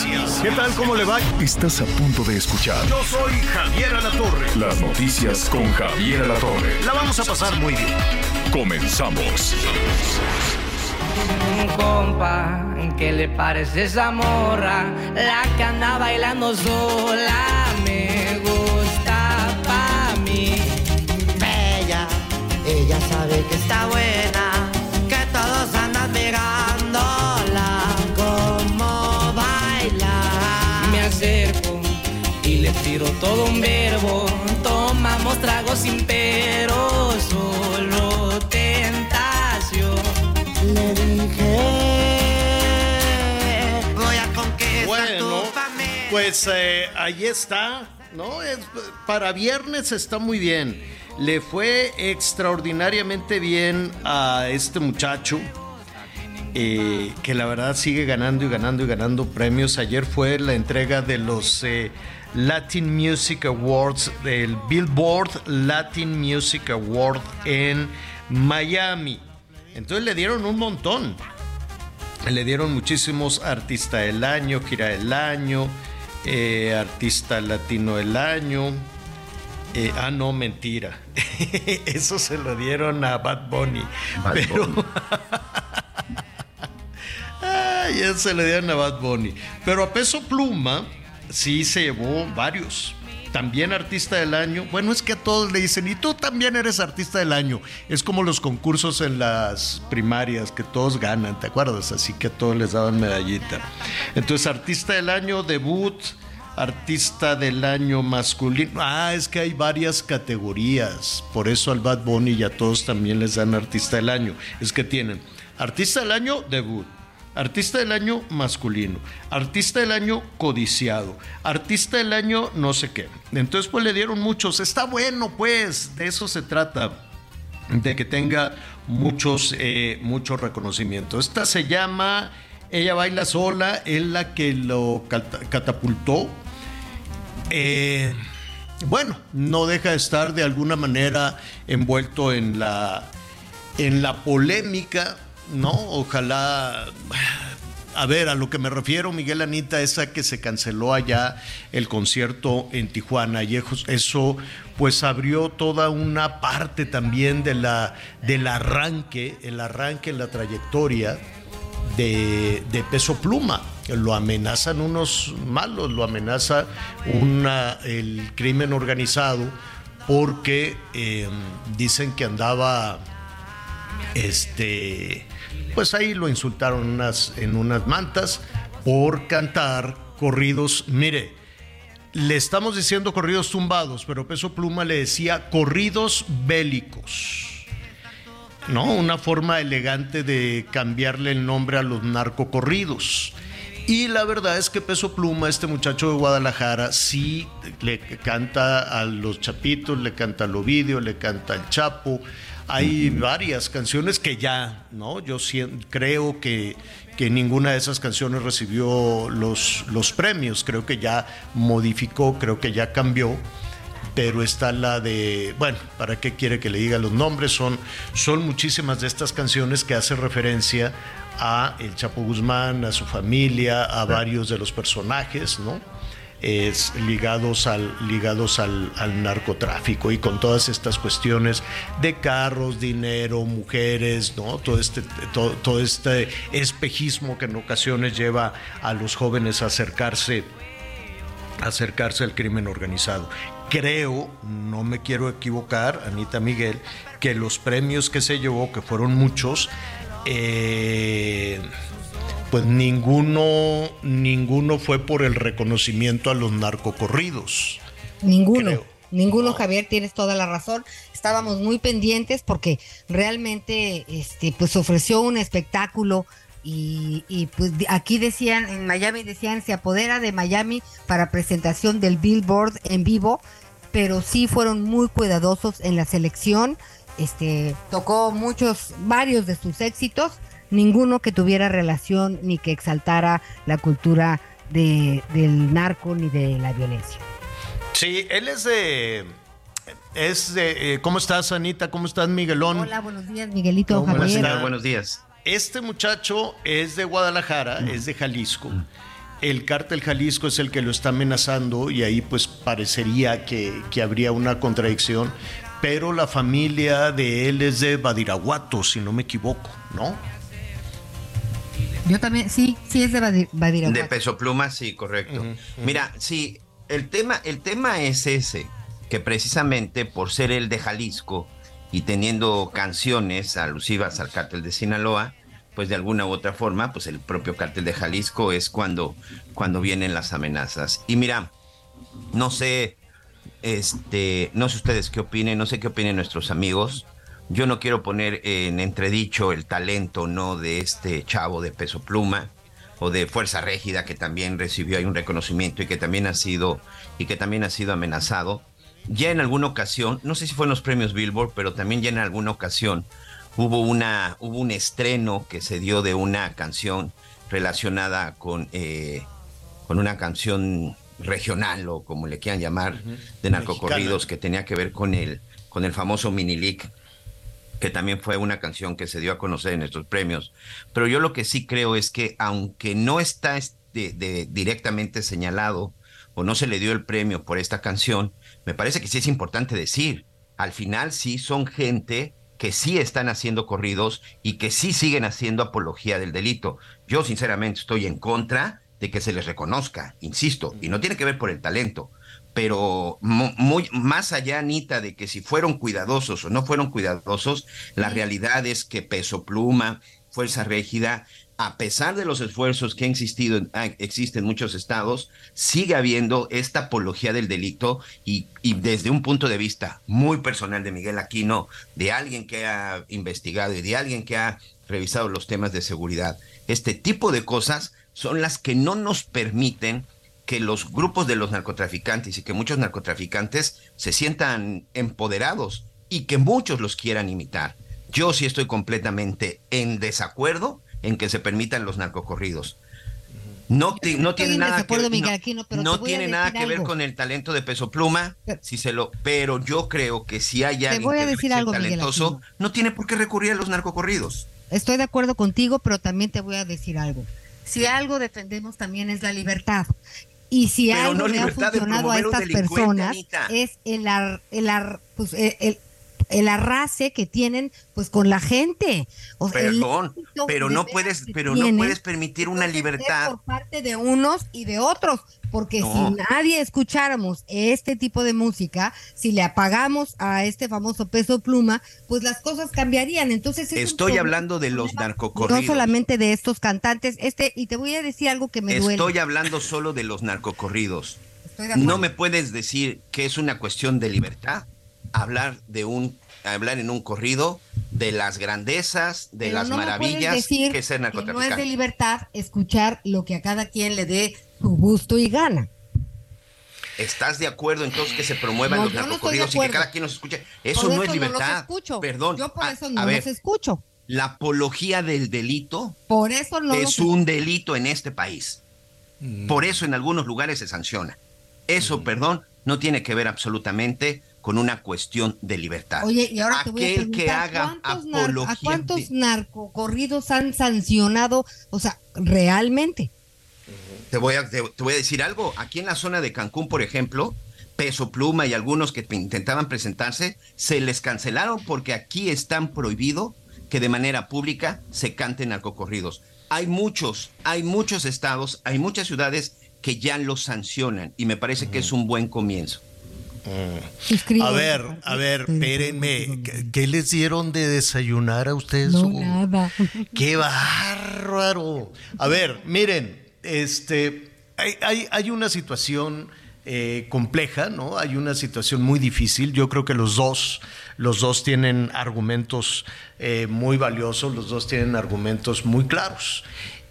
Noticias. ¿Qué tal? ¿Cómo le va? Estás a punto de escuchar Yo soy Javier Alatorre. las noticias con Javier Alatorre. La vamos a pasar muy bien. Comenzamos. Un compa, ¿qué le parece esa morra? La que anda bailando sola me gusta pa' mí. Bella, ella sabe que está buena, todo un verbo. Tomamos tragos sin pero, solo tentación. Le dije, voy a conquistar Bueno, tu familia. pues eh, ahí está, ¿no? Es- para viernes está muy bien. Le fue extraordinariamente bien a este muchacho. eh, que la verdad sigue ganando y ganando y ganando premios. Ayer fue la entrega de los eh, Latin Music Awards, del Billboard Latin Music Award en Miami. Entonces le dieron un montón. Le dieron muchísimos artista del año, gira del año, eh, artista latino del año. Eh, ah, no, mentira. Eso se lo dieron a Bad Bunny. Bad pero, Bunny. Ya se le dieron a Bad Bunny. Pero a peso pluma sí se llevó varios. También artista del año. Bueno, es que a todos le dicen, y tú también eres artista del año. Es como los concursos en las primarias, que todos ganan, ¿te acuerdas? Así que a todos les daban medallita. Entonces, artista del año, debut, artista del año masculino. Ah, es que hay varias categorías. Por eso al Bad Bunny y a todos también les dan artista del año. Es que tienen artista del año, debut. Artista del año masculino, artista del año codiciado, artista del año no sé qué. Entonces pues le dieron muchos. Está bueno pues, de eso se trata, de que tenga muchos, eh, muchos reconocimientos. Esta se llama Ella baila sola, es la que lo cata- catapultó. Eh, bueno, no deja de estar de alguna manera envuelto en la, en la polémica, ¿no? Ojalá. A ver, a lo que me refiero, Miguel Anita, es a que se canceló allá el concierto en Tijuana. Y eso- pues, abrió toda una parte también de la, del arranque, el arranque en la trayectoria de, de peso pluma. Lo amenazan unos malos, lo amenaza una, el crimen organizado porque eh, dicen que andaba, este, pues ahí lo insultaron en unas, mantas por cantar corridos. Mire, le estamos diciendo corridos tumbados, pero Peso Pluma le decía corridos bélicos. ¿no? Una forma elegante de cambiarle el nombre a los narcocorridos. Y la verdad es que Peso Pluma, este muchacho de Guadalajara, sí le canta a los Chapitos, le canta al Ovidio, le canta al Chapo. Hay varias canciones que ya, ¿no? Yo creo que, que ninguna de esas canciones recibió los, los premios. Creo que ya modificó, creo que ya cambió pero está la de, bueno, ¿para qué quiere que le diga los nombres? Son, son muchísimas de estas canciones que hacen referencia a el Chapo Guzmán, a su familia, a varios de los personajes, ¿no? Es, ligados al, ligados al, narcotráfico y con todas estas cuestiones de carros, dinero, mujeres, ¿no? Todo este, todo este espejismo que en ocasiones lleva a los jóvenes a acercarse acercarse al crimen organizado. Creo, no me quiero equivocar, Anita Miguel, que los premios que se llevó, que fueron muchos, eh, pues ninguno, ninguno fue por el reconocimiento a los narcocorridos. Ninguno. Creo. Ninguno, Javier, tienes toda la razón. Estábamos muy pendientes porque realmente este, pues ofreció un espectáculo y, y, pues aquí decían, en Miami decían, se apodera de Miami para presentación del Billboard en vivo, pero sí fueron muy cuidadosos en la selección, este, tocó muchos, varios de sus éxitos, ninguno que tuviera relación ni que exaltara la cultura de, del narco ni de la violencia. Sí, él es de... Es de... eh, ¿Cómo estás, Anita? ¿Cómo estás, Miguelón? Hola, buenos días, Miguelito. ¿Cómo Javier. estás? Buenos días. Este muchacho es de Guadalajara, es de Jalisco. El cártel Jalisco es el que lo está amenazando y ahí pues parecería que, que habría una contradicción. Pero la familia de él es de Badiraguato, si no me equivoco, ¿no? Yo también, sí, sí es de Badir- Badiraguato. De peso pluma, sí, correcto. Mira, sí, el tema, el tema es ese, que precisamente por ser el de Jalisco y teniendo canciones alusivas al cártel de Sinaloa, pues de alguna u otra forma, pues el propio cártel de Jalisco es cuando, cuando vienen las amenazas. Y mira, no sé, este, no sé ustedes qué opinen, no sé qué opinen nuestros amigos. Yo no quiero poner en entredicho el talento, ¿no? De este chavo de peso pluma o de Fuerza Régida que también recibió ahí un reconocimiento y que también ha sido y que también ha sido amenazado. Ya en alguna ocasión, no sé si fue en los premios Billboard, pero también ya en alguna ocasión hubo una hubo un estreno que se dio de una canción relacionada con eh, con una canción regional o como le quieran llamar de narcocorridos Mexicana. que tenía que ver con el con el famoso Minilic que también fue una canción que se dio a conocer en estos premios. Pero yo lo que sí creo es que aunque no está este, de- directamente señalado o no se le dio el premio por esta canción, me parece que sí es importante decir, al final sí son gente que sí están haciendo corridos y que sí siguen haciendo apología del delito. Yo sinceramente estoy en contra de que se les reconozca, insisto, y no tiene que ver por el talento, pero mu- muy más allá, Anita, de que si fueron cuidadosos o no fueron cuidadosos, la realidad es que Peso Pluma, Fuerza Régida, a pesar de los esfuerzos que han existido, ah, existen en muchos estados, sigue habiendo esta apología del delito y, y desde un punto de vista muy personal de Miguel Aquino, de alguien que ha investigado y de alguien que ha revisado los temas de seguridad, este tipo de cosas son las que no nos permiten que los grupos de los narcotraficantes y que muchos narcotraficantes se sientan empoderados y que muchos los quieran imitar. Yo sí estoy completamente en desacuerdo en que se permitan los narcocorridos. No, ti- no tiene en nada que no- pero no te tiene nada que ver algo. con el talento de peso pluma, Pero- si se lo, pero yo creo que si hay alguien voy a que debe decir ser algo, talentoso, no tiene por qué recurrir a los narcocorridos. Estoy de acuerdo contigo, pero también te voy a decir algo. Si algo defendemos también es la libertad. Y si Pero algo no le ha funcionado a estas personas Anita. es el, ar- el, ar- pues, el, el- el arrase que tienen pues con la gente. O sea, el Perdón, pero no puedes, pero no puedes permitir una libertad. por parte de unos y de otros, porque No. si nadie escucháramos este tipo de música, si le apagamos a este famoso peso pluma, pues las cosas cambiarían. Entonces es Estoy hablando de los narcocorridos. No solamente de estos cantantes, este y te voy a decir algo que me duele. Estoy hablando solo de los narcocorridos. Estoy. No me puedes decir que es una cuestión de libertad hablar de un hablar en un corrido de las grandezas, de Pero las no maravillas decir que es ser que no es de narcotraficante. libertad escuchar lo que a cada quien le dé su gusto y gana. ¿Estás de acuerdo entonces que se promuevan No, los no narcocorridos y que cada quien los escuche? Eso Por no es los libertad. escucho. Perdón. Yo por A- eso a no ver, los escucho. la apología del delito Por eso no es un delito en este país. Por eso en algunos lugares se sanciona. Eso, perdón, no tiene que ver absolutamente con una cuestión de libertad. Oye, y ahora te voy a Aquel que preguntar, haga ¿cuántos, nar- apología ¿a cuántos de- narcocorridos han sancionado? O sea, realmente. Te voy, a, te, te voy a decir algo. Aquí en la zona de Cancún, por ejemplo, Peso Pluma y algunos que intentaban presentarse, se les cancelaron porque aquí están prohibido que de manera pública se canten narcocorridos. Hay muchos, hay muchos estados, hay muchas ciudades que ya los sancionan y me parece que es un buen comienzo. Suscribo A ver, a ver, espérenme. ¿Qué, les dieron de desayunar a ustedes? No, nada. ¡Qué bárbaro! A ver, miren, este, hay, hay- una situación eh, compleja, ¿no? Hay una situación muy difícil. Yo creo que los dos, los dos tienen argumentos eh, muy valiosos, los dos tienen argumentos muy claros.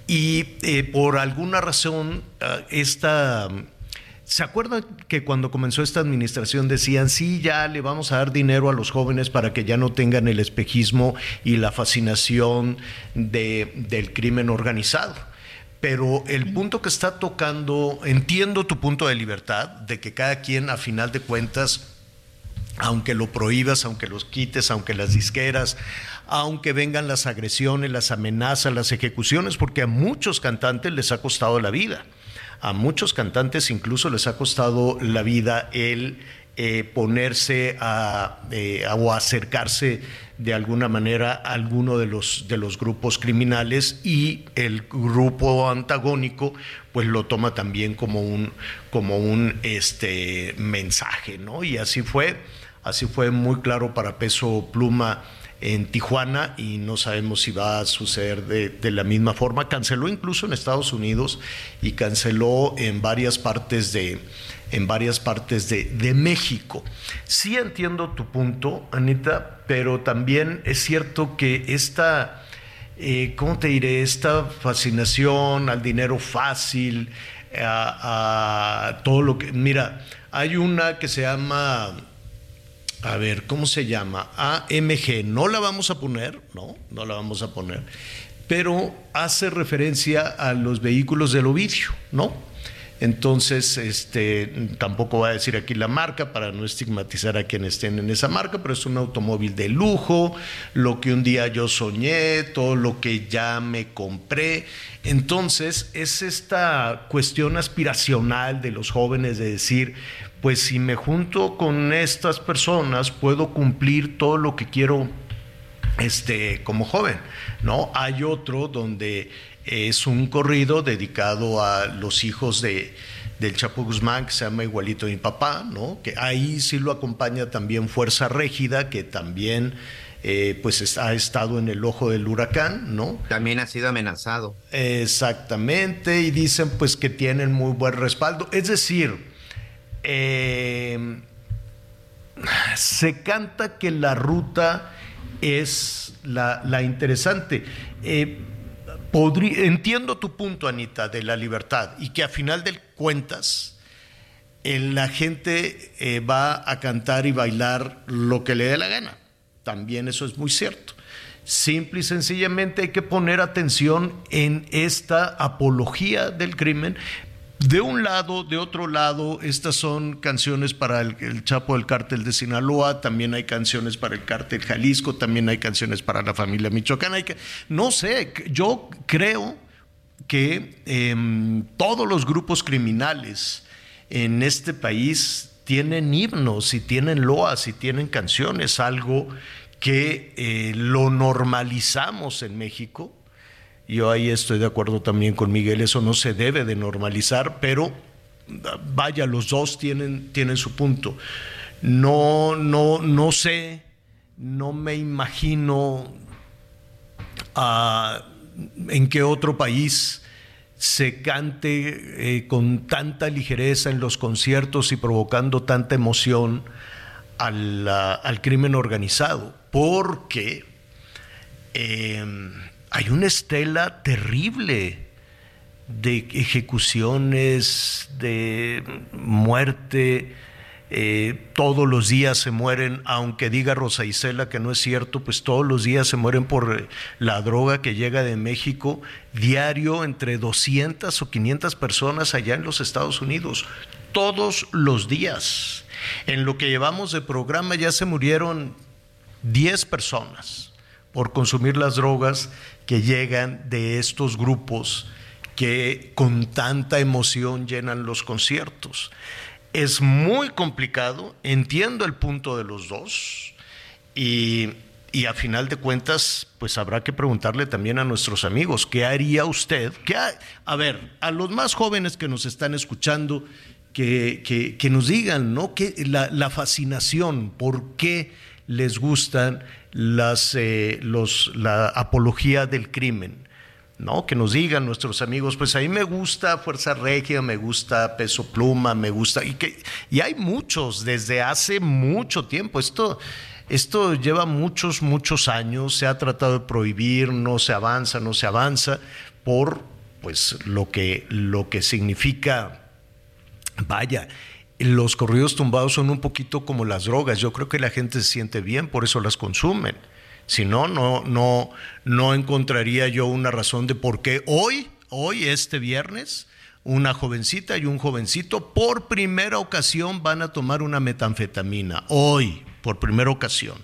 Y eh, por alguna razón, ah, esta ¿Se acuerdan que cuando comenzó esta administración decían, sí, ya le vamos a dar dinero a los jóvenes para que ya no tengan el espejismo y la fascinación de, del crimen organizado? Pero el punto que está tocando, entiendo tu punto de libertad, de que cada quien a final de cuentas aunque lo prohíbas, aunque los quites, aunque las disqueras, aunque vengan las agresiones, las amenazas, las ejecuciones, porque a muchos cantantes les ha costado la vida. A muchos cantantes incluso les ha costado la vida el eh, ponerse a, eh, o acercarse de alguna manera a alguno de los, de los grupos criminales y el grupo antagónico pues lo toma también como un, como un este, mensaje, ¿no? Y así fue, así fue muy claro para Peso Pluma en Tijuana y no sabemos si va a suceder de, la misma forma. Canceló incluso en Estados Unidos y canceló en varias partes de, en varias partes de, México. Sí entiendo tu punto, Anita, pero también es cierto que esta, eh, ¿cómo te diré? Esta fascinación al dinero fácil, a, a todo lo que... Mira, hay una que se llama a ver, ¿cómo se llama? AMG. No la vamos a poner, no, no la vamos a poner, pero hace referencia a los vehículos del Ovidio, ¿no? Entonces, este, tampoco voy a decir aquí la marca para no estigmatizar a quienes estén en esa marca, pero es un automóvil de lujo, lo que un día yo soñé, todo lo que ya me compré. Entonces, es esta cuestión aspiracional de los jóvenes de decir, pues si me junto con estas personas puedo cumplir todo lo que quiero este, como joven, ¿no? Hay otro donde es un corrido dedicado a los hijos de, del Chapo Guzmán, que se llama Igualito mi papá, ¿no? Que ahí sí lo acompaña también Fuerza Régida, que también eh, pues ha estado en el ojo del huracán, ¿no? También ha sido amenazado. Exactamente, y dicen pues que tienen muy buen respaldo. Es decir, eh, se canta que la ruta es la, interesante. Eh, entiendo tu punto, Anita, de la libertad y que a final de cuentas eh, la gente va a cantar y bailar lo que le dé la gana. También eso es muy cierto. Simple y sencillamente hay que poner atención en esta apología del crimen, de un lado, de otro lado, estas son canciones para el, Chapo del Cártel de Sinaloa, también hay canciones para el Cártel Jalisco, también hay canciones para la familia Michoacán. Hay que, no sé, yo creo que em, todos los grupos criminales en este país tienen himnos y tienen loas y tienen canciones, algo que eh, lo normalizamos en México yo ahí estoy de acuerdo también con Miguel, eso no se debe de normalizar, pero vaya, los dos tienen, tienen su punto. No, no, no sé, no me imagino ah, en qué otro país se cante eh, con tanta ligereza en los conciertos y provocando tanta emoción al, al crimen organizado, porque eh, hay una estela terrible de ejecuciones, de muerte. Eh, todos los días se mueren, aunque diga Rosa Isela que no es cierto, pues todos los días se mueren por la droga que llega de México, diario entre 200 o 500 personas allá en los Estados Unidos, todos los días. En lo que llevamos de programa ya se murieron 10 personas por consumir las drogas que llegan de estos grupos que con tanta emoción llenan los conciertos. Es muy complicado, entiendo el punto de los dos y, a final de cuentas, pues habrá que preguntarle también a nuestros amigos, ¿qué haría usted? ¿Qué a ver, a los más jóvenes que nos están escuchando, que, que, nos digan, ¿no? Que la, la fascinación, ¿por qué les gustan las, eh, los, la apología del crimen. ¿no? Que nos digan nuestros amigos, pues a mí me gusta Fuerza Regia, me gusta Peso Pluma, me gusta, y, que, y hay muchos desde hace mucho tiempo. Esto, esto lleva muchos, muchos años, se ha tratado de prohibir, no se avanza, no se avanza, por pues lo que, lo que significa, vaya, los corridos tumbados son un poquito como las drogas. Yo creo que la gente se siente bien, por eso las consumen. Si no, no, no, no encontraría yo una razón de por qué hoy, hoy, este viernes, una jovencita y un jovencito por primera ocasión van a tomar una metanfetamina. Hoy, por primera ocasión.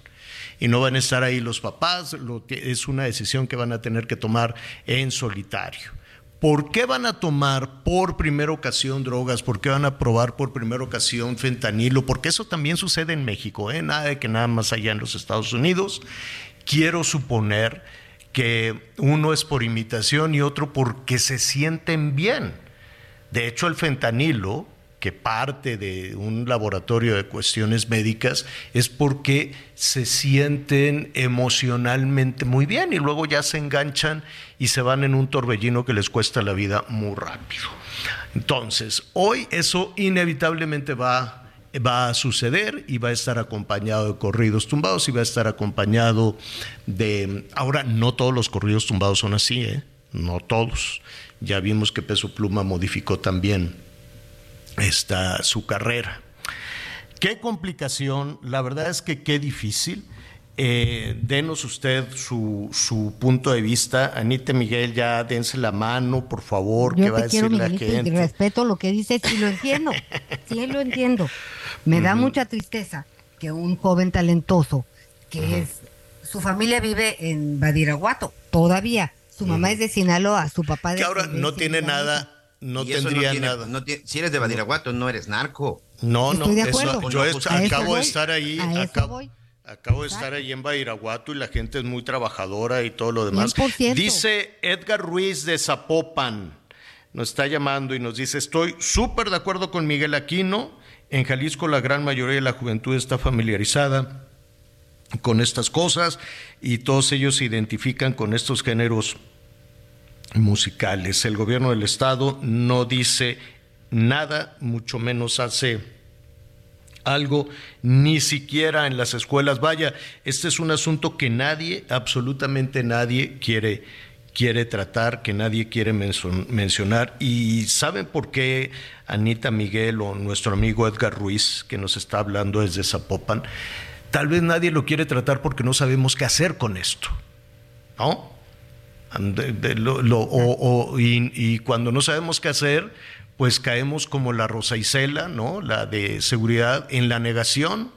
Y no van a estar ahí los papás, lo que es una decisión que van a tener que tomar en solitario. ¿Por qué van a tomar por primera ocasión drogas? ¿Por qué van a probar por primera ocasión fentanilo? Porque eso también sucede en México, ¿eh? nada de que nada más allá en los Estados Unidos. Quiero suponer que uno es por imitación y otro porque se sienten bien. De hecho, el fentanilo, que parte de un laboratorio de cuestiones médicas es porque se sienten emocionalmente muy bien y luego ya se enganchan y se van en un torbellino que les cuesta la vida muy rápido. Entonces, hoy eso inevitablemente va, va a suceder y va a estar acompañado de corridos tumbados y va a estar acompañado de... Ahora, no todos los corridos tumbados son así, ¿eh? No todos. Ya vimos que Peso Pluma modificó también esta, su carrera. Qué complicación, la verdad es que qué difícil. Eh, denos usted su, su, punto de vista. Anita Miguel, ya dense la mano, por favor, Yo que va a decir la Miguelito, y gente. respeto lo que dices y lo entiendo. sí, lo entiendo. Me da mucha tristeza que un joven talentoso, que es, su familia vive en Badiraguato, todavía. Su mamá es de Sinaloa, su papá de Que ahora de no tiene Sinaloa. nada, no tendría tiene- nada. no tiene- si eres de Badiraguato, no eres narco. No, no, Estoy de eso- yo acabo de estar ahí, acabo, de estar ahí en Badiraguato y la gente es muy trabajadora y todo lo demás. 100%. Dice Edgar Ruiz de Zapopan, nos está llamando y nos dice, estoy súper de acuerdo con Miguel Aquino, en Jalisco la gran mayoría de la juventud está familiarizada con estas cosas y todos ellos se identifican con estos géneros musicales. El gobierno del estado no dice nada, mucho menos hace algo, ni siquiera en las escuelas. Vaya, este es un asunto que nadie, absolutamente nadie quiere quiere tratar, que nadie quiere mencionar. ¿Y saben por qué Anita Miguel o nuestro amigo Edgar Ruiz, que nos está hablando desde Zapopan? Tal vez nadie lo quiere tratar porque no sabemos qué hacer con esto, ¿no? De- de- lo- lo- o- o- y, y cuando no sabemos qué hacer, pues caemos como la Rosa Isela, ¿no? La de seguridad en la negación.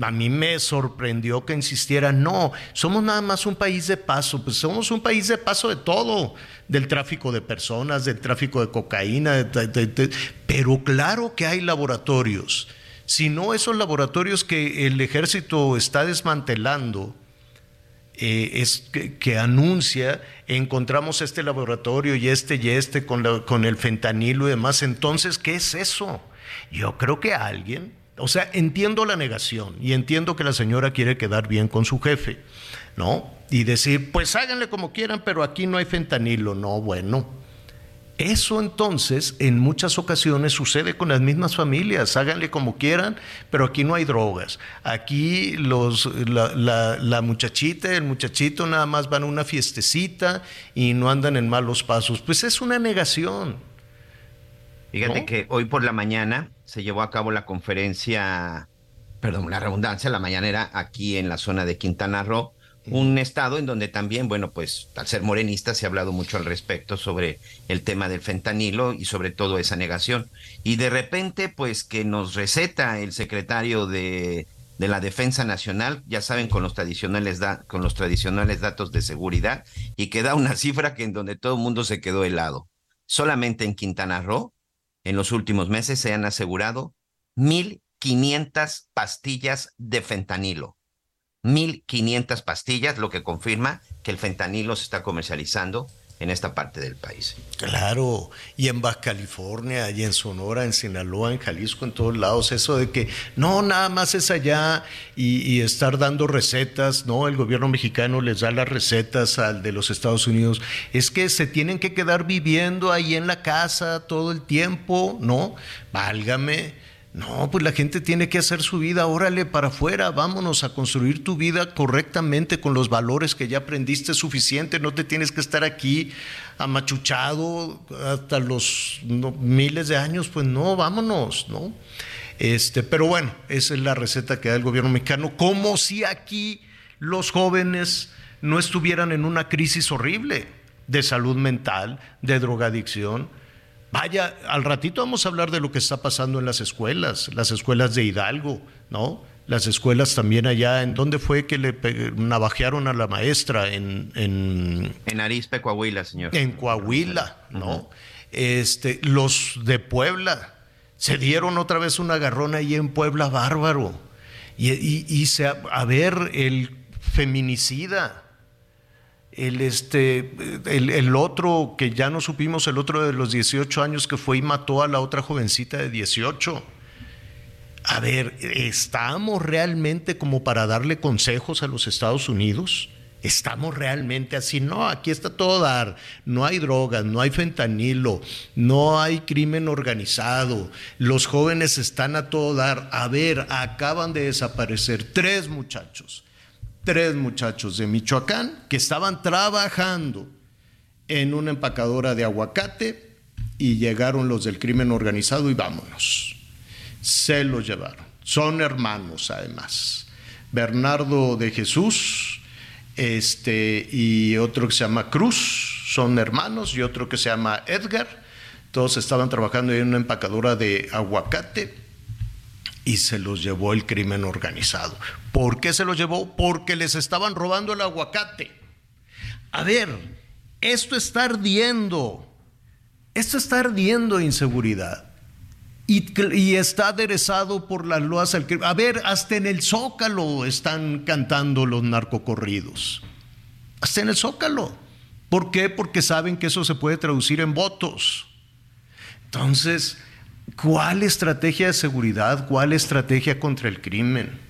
A mí me sorprendió que insistiera, no, somos nada más un país de paso, pues somos un país de paso de todo, del tráfico de personas, del tráfico de cocaína, de- pero claro que hay laboratorios. Si no, esos laboratorios que el ejército está desmantelando, eh, es que, anuncia, encontramos este laboratorio y este y este con, con el fentanilo y demás. Entonces, ¿qué es eso? Yo creo que alguien, o sea, entiendo la negación y entiendo que la señora quiere quedar bien con su jefe, ¿no? Y decir, pues háganle como quieran, pero aquí no hay fentanilo. No, bueno. Eso entonces en muchas ocasiones sucede con las mismas familias, háganle como quieran, pero aquí no hay drogas. Aquí los, la, la- la muchachita, el muchachito nada más van a una fiestecita y no andan en malos pasos. Pues es una negación. Fíjate ¿No? que hoy por la mañana se llevó a cabo la conferencia, perdón, la redundancia, la mañanera aquí en la zona de Quintana Roo, un estado en donde también, bueno, pues al ser morenista se ha hablado mucho al respecto sobre el tema del fentanilo y sobre todo esa negación. Y de repente, pues que nos receta el secretario de, de la Defensa Nacional, ya saben, con los tradicionales con los tradicionales datos de seguridad, y que da una cifra que en donde todo el mundo se quedó helado. Solamente en Quintana Roo en los últimos meses se han asegurado 1.500 pastillas de fentanilo. 1.500 pastillas, lo que confirma que el fentanilo se está comercializando en esta parte del país. Claro, y en Baja California, y en Sonora, en Sinaloa, en Jalisco, en todos lados, eso de que no, nada más es allá y, y, estar dando recetas, ¿no? El gobierno mexicano les da las recetas al de los Estados Unidos, es que se tienen que quedar viviendo ahí en la casa todo el tiempo, ¿no? Válgame. No, pues la gente tiene que hacer su vida, órale para afuera, vámonos a construir tu vida correctamente con los valores que ya aprendiste suficiente, no te tienes que estar aquí amachuchado hasta los miles de años, pues no, vámonos, ¿no? Este, pero bueno, esa es la receta que da el gobierno mexicano, como si aquí los jóvenes no estuvieran en una crisis horrible de salud mental, de drogadicción, Vaya, al ratito vamos a hablar de lo que está pasando en las escuelas, las escuelas de Hidalgo, ¿no? Las escuelas también allá, ¿en dónde fue que le navajearon a la maestra? En, en, en Arizpe, Coahuila, señor. En Coahuila, ¿no? Uh -huh. Este, los de Puebla, se dieron otra vez un agarrón ahí en Puebla bárbaro. Y, y, y se, a ver, el feminicida, el, este, el, el, otro que ya no supimos, el otro de los 18 años que fue y mató a la otra jovencita de 18. A ver, ¿estamos realmente como para darle consejos a los Estados Unidos? ¿Estamos realmente así? No, aquí está todo dar. No hay drogas, no hay fentanilo, no hay crimen organizado. Los jóvenes están a todo dar. A ver, acaban de desaparecer tres muchachos tres muchachos de Michoacán que estaban trabajando en una empacadora de aguacate y llegaron los del crimen organizado y vámonos. Se los llevaron. Son hermanos además. Bernardo de Jesús este, y otro que se llama Cruz, son hermanos, y otro que se llama Edgar. Todos estaban trabajando en una empacadora de aguacate y se los llevó el crimen organizado. ¿Por qué se los llevó? Porque les estaban robando el aguacate. A ver, esto está ardiendo. Esto está ardiendo inseguridad. Y, y, está aderezado por las loas al crimen. A ver, hasta en el Zócalo están cantando los narcocorridos. Hasta en el Zócalo. ¿Por qué? Porque saben que eso se puede traducir en votos. Entonces, ¿Cuál estrategia de seguridad? ¿Cuál estrategia contra el crimen?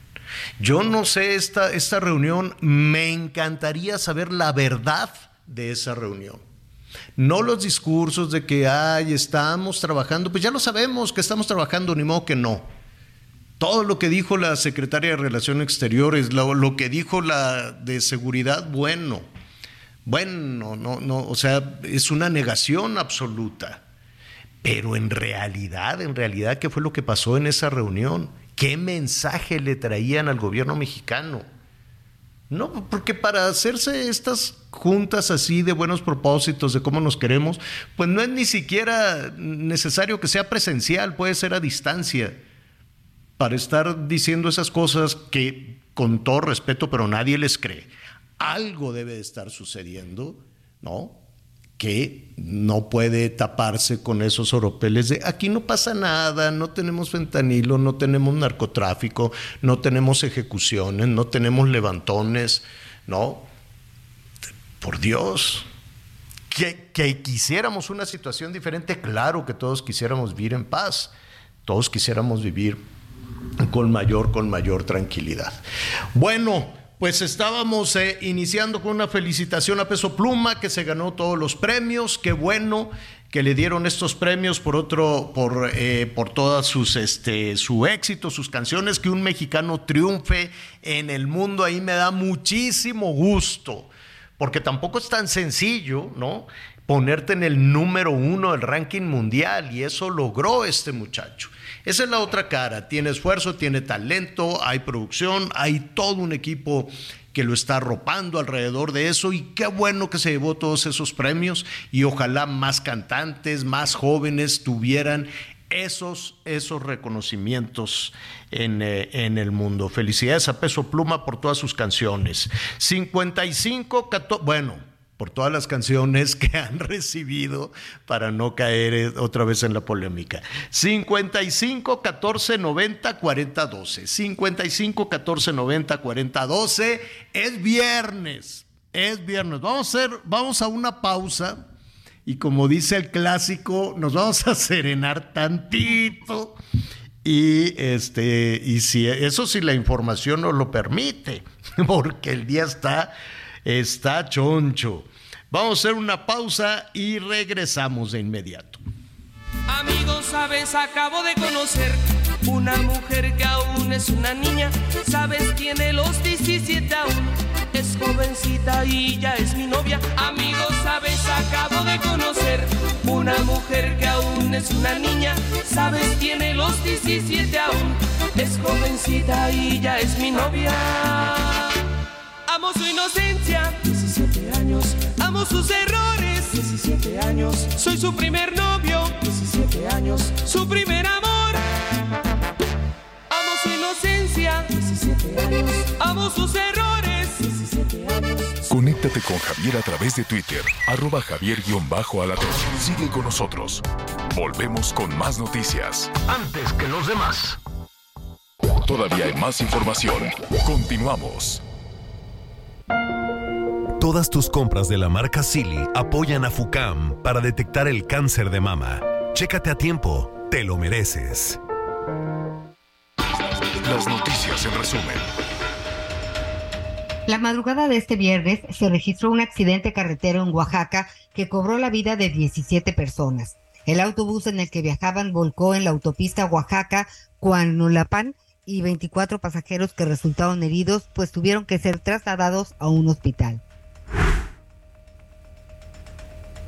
Yo no sé esta, esta reunión, me encantaría saber la verdad de esa reunión. No los discursos de que, ay, estamos trabajando, pues ya lo sabemos que estamos trabajando, ni modo que no. Todo lo que dijo la secretaria de Relaciones Exteriores, lo, lo que dijo la de seguridad, bueno, bueno, no, no, o sea, es una negación absoluta. Pero en realidad, en realidad, ¿qué fue lo que pasó en esa reunión? ¿Qué mensaje le traían al gobierno mexicano? No, porque para hacerse estas juntas así de buenos propósitos, de cómo nos queremos, pues no es ni siquiera necesario que sea presencial, puede ser a distancia, para estar diciendo esas cosas que con todo respeto, pero nadie les cree. Algo debe de estar sucediendo, ¿no? Que no puede taparse con esos oropeles de aquí no pasa nada, no tenemos fentanilo, no tenemos narcotráfico, no tenemos ejecuciones, no tenemos levantones, ¿no? Por Dios, que, que quisiéramos una situación diferente, claro que todos quisiéramos vivir en paz, todos quisiéramos vivir con mayor, con mayor tranquilidad. Bueno, pues estábamos eh, iniciando con una felicitación a Peso Pluma, que se ganó todos los premios. Qué bueno que le dieron estos premios por otro, por, eh, por todas sus, este, su éxito, sus canciones, que un mexicano triunfe en el mundo. Ahí me da muchísimo gusto, porque tampoco es tan sencillo, ¿no? Ponerte en el número uno del ranking mundial, y eso logró este muchacho. Esa es la otra cara. Tiene esfuerzo, tiene talento, hay producción, hay todo un equipo que lo está arropando alrededor de eso y qué bueno que se llevó todos esos premios y ojalá más cantantes, más jóvenes tuvieran esos, esos reconocimientos en, eh, en, el mundo. Felicidades a Peso Pluma por todas sus canciones. 55, 14, bueno, por todas las canciones que han recibido para no caer otra vez en la polémica. 55 14 90 40 12. 55 14 90 40 12 es viernes. Es viernes. Vamos a, hacer, vamos a una pausa y como dice el clásico, nos vamos a serenar tantito. Y este, y si eso si la información nos lo permite, porque el día está, está choncho. Vamos a hacer una pausa y regresamos de inmediato. Amigos, sabes, acabo de conocer una mujer que aún es una niña. Sabes, tiene los 17 aún. Es jovencita y ya es mi novia. Amigos, sabes, acabo de conocer una mujer que aún es una niña. Sabes, tiene los 17 aún. Es jovencita y ya es mi novia. Amo su inocencia, 17 años. Amo sus errores, 17 años. Soy su primer novio, 17 años. Su primer amor. Amo su inocencia, 17 años. Amo sus errores, 17 años. Conéctate con Javier a través de Twitter, arroba javier-alatón. Sigue con nosotros. Volvemos con más noticias. Antes que los demás. Todavía hay más información. Continuamos. Todas tus compras de la marca Silly apoyan a FUCAM para detectar el cáncer de mama. Chécate a tiempo, te lo mereces. Las noticias en resumen. La madrugada de este viernes se registró un accidente carretero en Oaxaca que cobró la vida de 17 personas. El autobús en el que viajaban volcó en la autopista Oaxaca-Cuanulapan y 24 pasajeros que resultaron heridos pues tuvieron que ser trasladados a un hospital.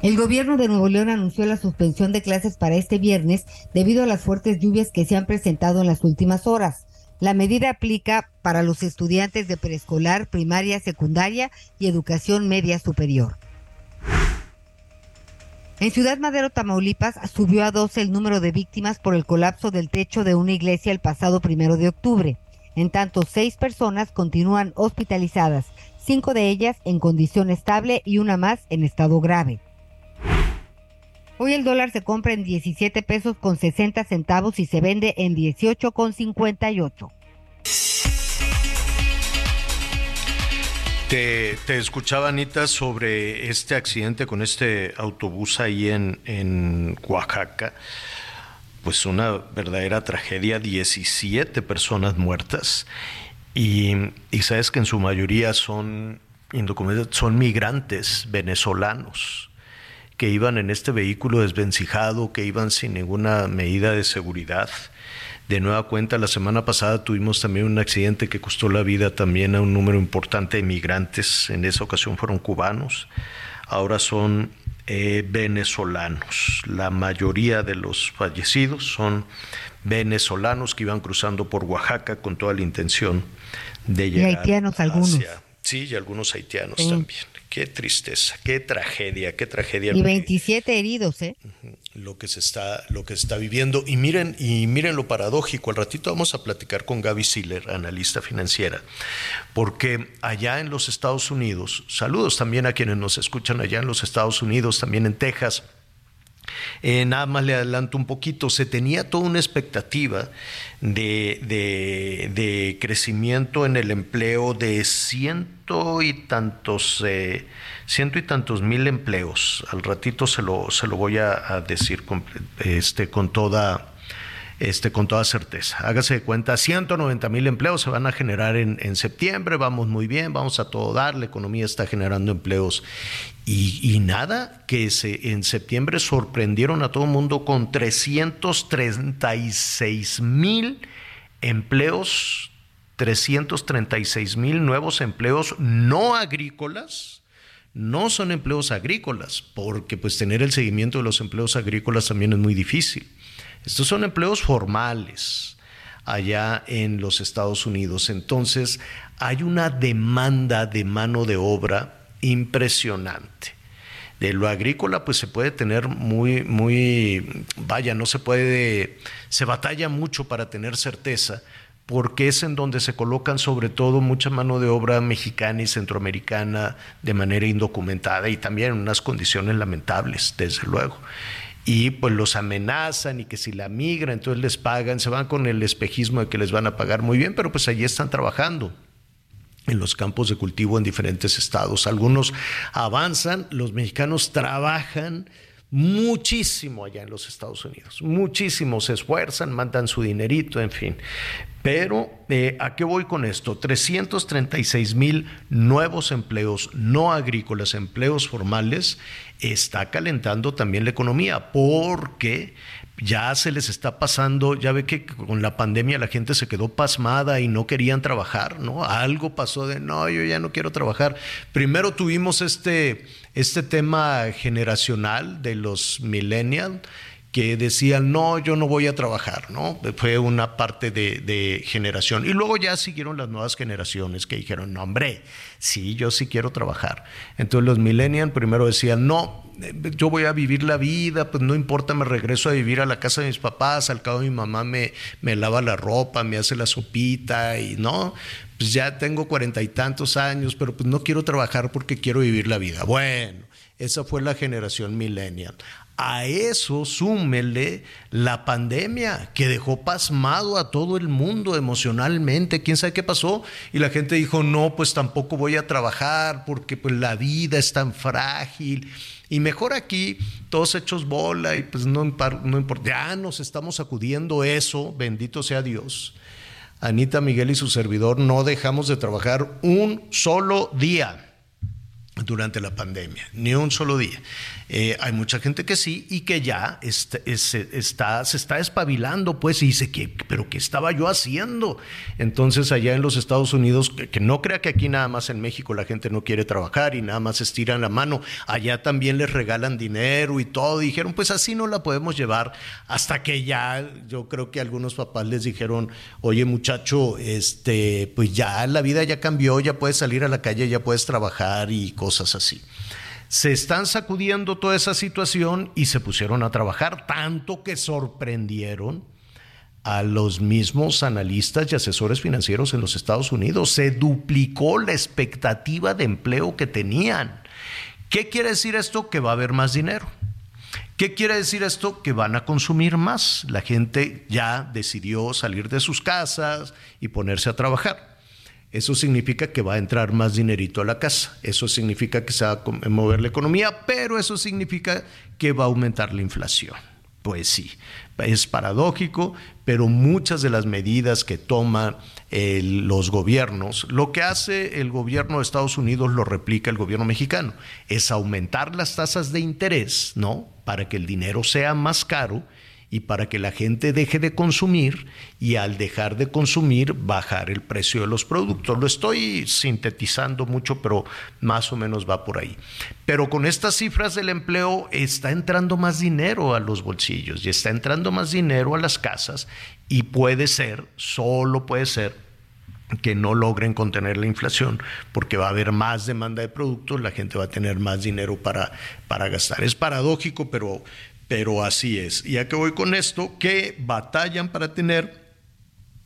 El gobierno de Nuevo León anunció la suspensión de clases para este viernes debido a las fuertes lluvias que se han presentado en las últimas horas. La medida aplica para los estudiantes de preescolar, primaria, secundaria y educación media superior. En Ciudad Madero, Tamaulipas, subió a 12 el número de víctimas por el colapso del techo de una iglesia el pasado primero de octubre. En tanto, seis personas continúan hospitalizadas, cinco de ellas en condición estable y una más en estado grave. Hoy el dólar se compra en 17 pesos con 60 centavos y se vende en 18 con 58. Te, te, escuchaba, Anita, sobre este accidente con este autobús ahí en, en Oaxaca. Pues una verdadera tragedia, 17 personas muertas. Y, sabes que en su mayoría son son migrantes venezolanos que iban en este vehículo desvencijado, que iban sin ninguna medida de seguridad. De nueva cuenta, la semana pasada tuvimos también un accidente que costó la vida también a un número importante de migrantes. En esa ocasión fueron cubanos, ahora son eh, venezolanos. La mayoría de los fallecidos son venezolanos que iban cruzando por Oaxaca con toda la intención de llegar. Y haitianos algunos. Sí, y algunos haitianos sí. también. Qué tristeza, qué tragedia, qué tragedia. Y 27 heridos, ¿eh? Lo que se está, lo que se está viviendo. Y miren, y miren lo paradójico. Al ratito vamos a platicar con Gaby Siller, analista financiera, porque allá en los Estados Unidos, saludos también a quienes nos escuchan allá en los Estados Unidos, también en Texas. Eh, nada más le adelanto un poquito, se tenía toda una expectativa de, de, crecimiento en el empleo de ciento y tantos, eh, ciento y tantos mil empleos. Al ratito se lo, se lo voy a, decir este, con toda este, con toda certeza. Hágase de cuenta, 190 mil empleos se van a generar en, en, septiembre, vamos muy bien, vamos a todo dar, la economía está generando empleos. Y, nada, que se, en septiembre sorprendieron a todo el mundo con 336 mil empleos, 336 mil nuevos empleos no agrícolas no son empleos agrícolas, porque pues tener el seguimiento de los empleos agrícolas también es muy difícil. Estos son empleos formales allá en los Estados Unidos. Entonces, hay una demanda de mano de obra impresionante. De lo agrícola, pues se puede tener muy, muy, vaya, no se puede, se batalla mucho para tener certeza, porque es en donde se colocan sobre todo mucha mano de obra mexicana y centroamericana de manera indocumentada y también en unas condiciones lamentables, desde luego y pues los amenazan y que si la migra entonces les pagan, se van con el espejismo de que les van a pagar muy bien, pero pues allí están trabajando. en los campos de cultivo en diferentes estados. Algunos avanzan, los mexicanos trabajan muchísimo allá en los Estados Unidos, muchísimo, se esfuerzan, mandan su dinerito, en fin. Pero, eh, ¿a qué voy con esto? 336 mil nuevos empleos no agrícolas, empleos formales, está calentando también la economía, porque ya se les está pasando, ya ve que con la pandemia la gente se quedó pasmada y no querían trabajar, ¿no? Algo pasó de, no, yo ya no quiero trabajar. Primero tuvimos este, este tema generacional de los millennials que decían, no, yo no voy a trabajar, ¿no? Fue una parte de, generación. Y luego ya siguieron las nuevas generaciones que dijeron, no, hombre, sí, yo sí quiero trabajar. Entonces los millennials primero decían, no, yo voy a vivir la vida, pues no importa, me regreso a vivir a la casa de mis papás, al cabo mi mamá me, me lava la ropa, me hace la sopita y no, pues ya tengo cuarenta y tantos años, pero pues no quiero trabajar porque quiero vivir la vida. Bueno, esa fue la generación millennial. A eso súmele la pandemia que dejó pasmado a todo el mundo emocionalmente. ¿Quién sabe qué pasó? Y la gente dijo, no, pues tampoco voy a trabajar porque pues la vida es tan frágil. Y mejor aquí, todos hechos bola y pues no, no importa. Ya nos estamos sacudiendo eso, bendito sea Dios. Anita Miguel y su servidor no dejamos de trabajar un solo día durante la pandemia, ni un solo día. Eh, hay mucha gente que sí y que ya está, está, se está espabilando, pues, y dice, que, ¿pero qué estaba yo haciendo? Entonces, allá en los Estados Unidos, que, no crea que aquí nada más en México la gente no quiere trabajar y nada más estiran la mano, allá también les regalan dinero y todo. dijeron, pues así no la podemos llevar hasta que ya, yo creo que algunos papás les dijeron, oye muchacho, este, pues ya la vida ya cambió, ya puedes salir a la calle, ya puedes trabajar y cosas así se están sacudiendo toda esa situación y se pusieron a trabajar, tanto que sorprendieron a los mismos analistas y asesores financieros en los Estados Unidos. Se duplicó la expectativa de empleo que tenían. ¿Qué quiere decir esto? Que va a haber más dinero. ¿Qué quiere decir esto? Que van a consumir más. La gente ya decidió salir de sus casas y ponerse a trabajar. Eso significa que va a entrar más dinerito a la casa. Eso significa que se va a mover la economía, pero eso significa que va a aumentar la inflación. Pues sí, es paradójico, pero muchas de las medidas que toman los gobiernos, lo que hace el gobierno de Estados Unidos lo replica el gobierno mexicano, es aumentar las tasas de interés, ¿no? Para que el dinero sea más caro y para que la gente deje de consumir y al dejar de consumir bajar el precio de los productos. Lo estoy sintetizando mucho, pero más o menos va por ahí. Pero con estas cifras del empleo está entrando más dinero a los bolsillos y está entrando más dinero a las casas y puede ser, solo puede ser, que no logren contener la inflación, porque va a haber más demanda de productos, la gente va a tener más dinero para, para gastar. Es paradójico, pero, pero así es. ¿Y a qué voy con esto? Que batallan para tener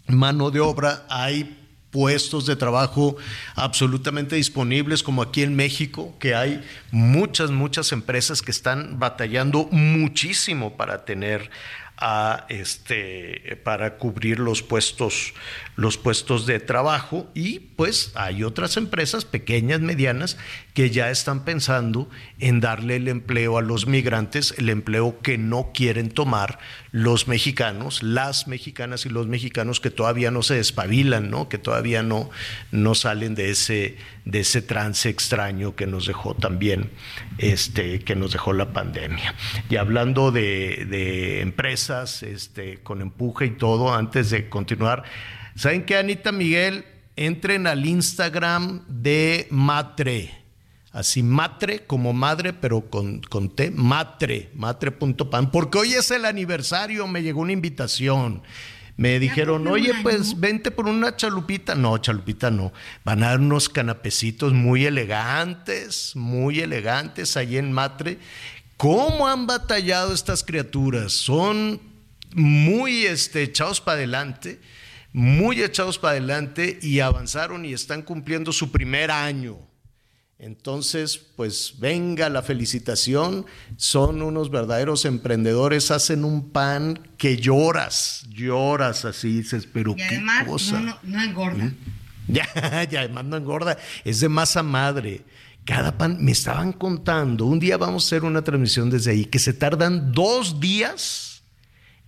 mano de obra, hay puestos de trabajo absolutamente disponibles, como aquí en México, que hay muchas, muchas empresas que están batallando muchísimo para tener a este para cubrir los puestos los puestos de trabajo y pues hay otras empresas pequeñas medianas que ya están pensando en darle el empleo a los migrantes el empleo que no quieren tomar los mexicanos las mexicanas y los mexicanos que todavía no se despabilan no que todavía no no salen de ese de ese trance extraño que nos dejó también este que nos dejó la pandemia y hablando de, de empresas este, con empuje y todo, antes de continuar. ¿Saben qué, Anita Miguel? Entren al Instagram de Matre. Así, Matre como madre, pero con, con T, Matre, matre.pan. Porque hoy es el aniversario, me llegó una invitación. Me dijeron, oye, pues vente por una chalupita. No, chalupita no. Van a dar unos canapecitos muy elegantes, muy elegantes ahí en Matre. ¿Cómo han batallado estas criaturas? Son muy este, echados para adelante, muy echados para adelante y avanzaron y están cumpliendo su primer año. Entonces, pues venga la felicitación, son unos verdaderos emprendedores, hacen un pan que lloras, lloras así, dices, pero y además, No, no, engorda. Ya, ya, además no engorda, es de masa madre. Cada pan, me estaban contando, un día vamos a hacer una transmisión desde ahí, que se tardan dos días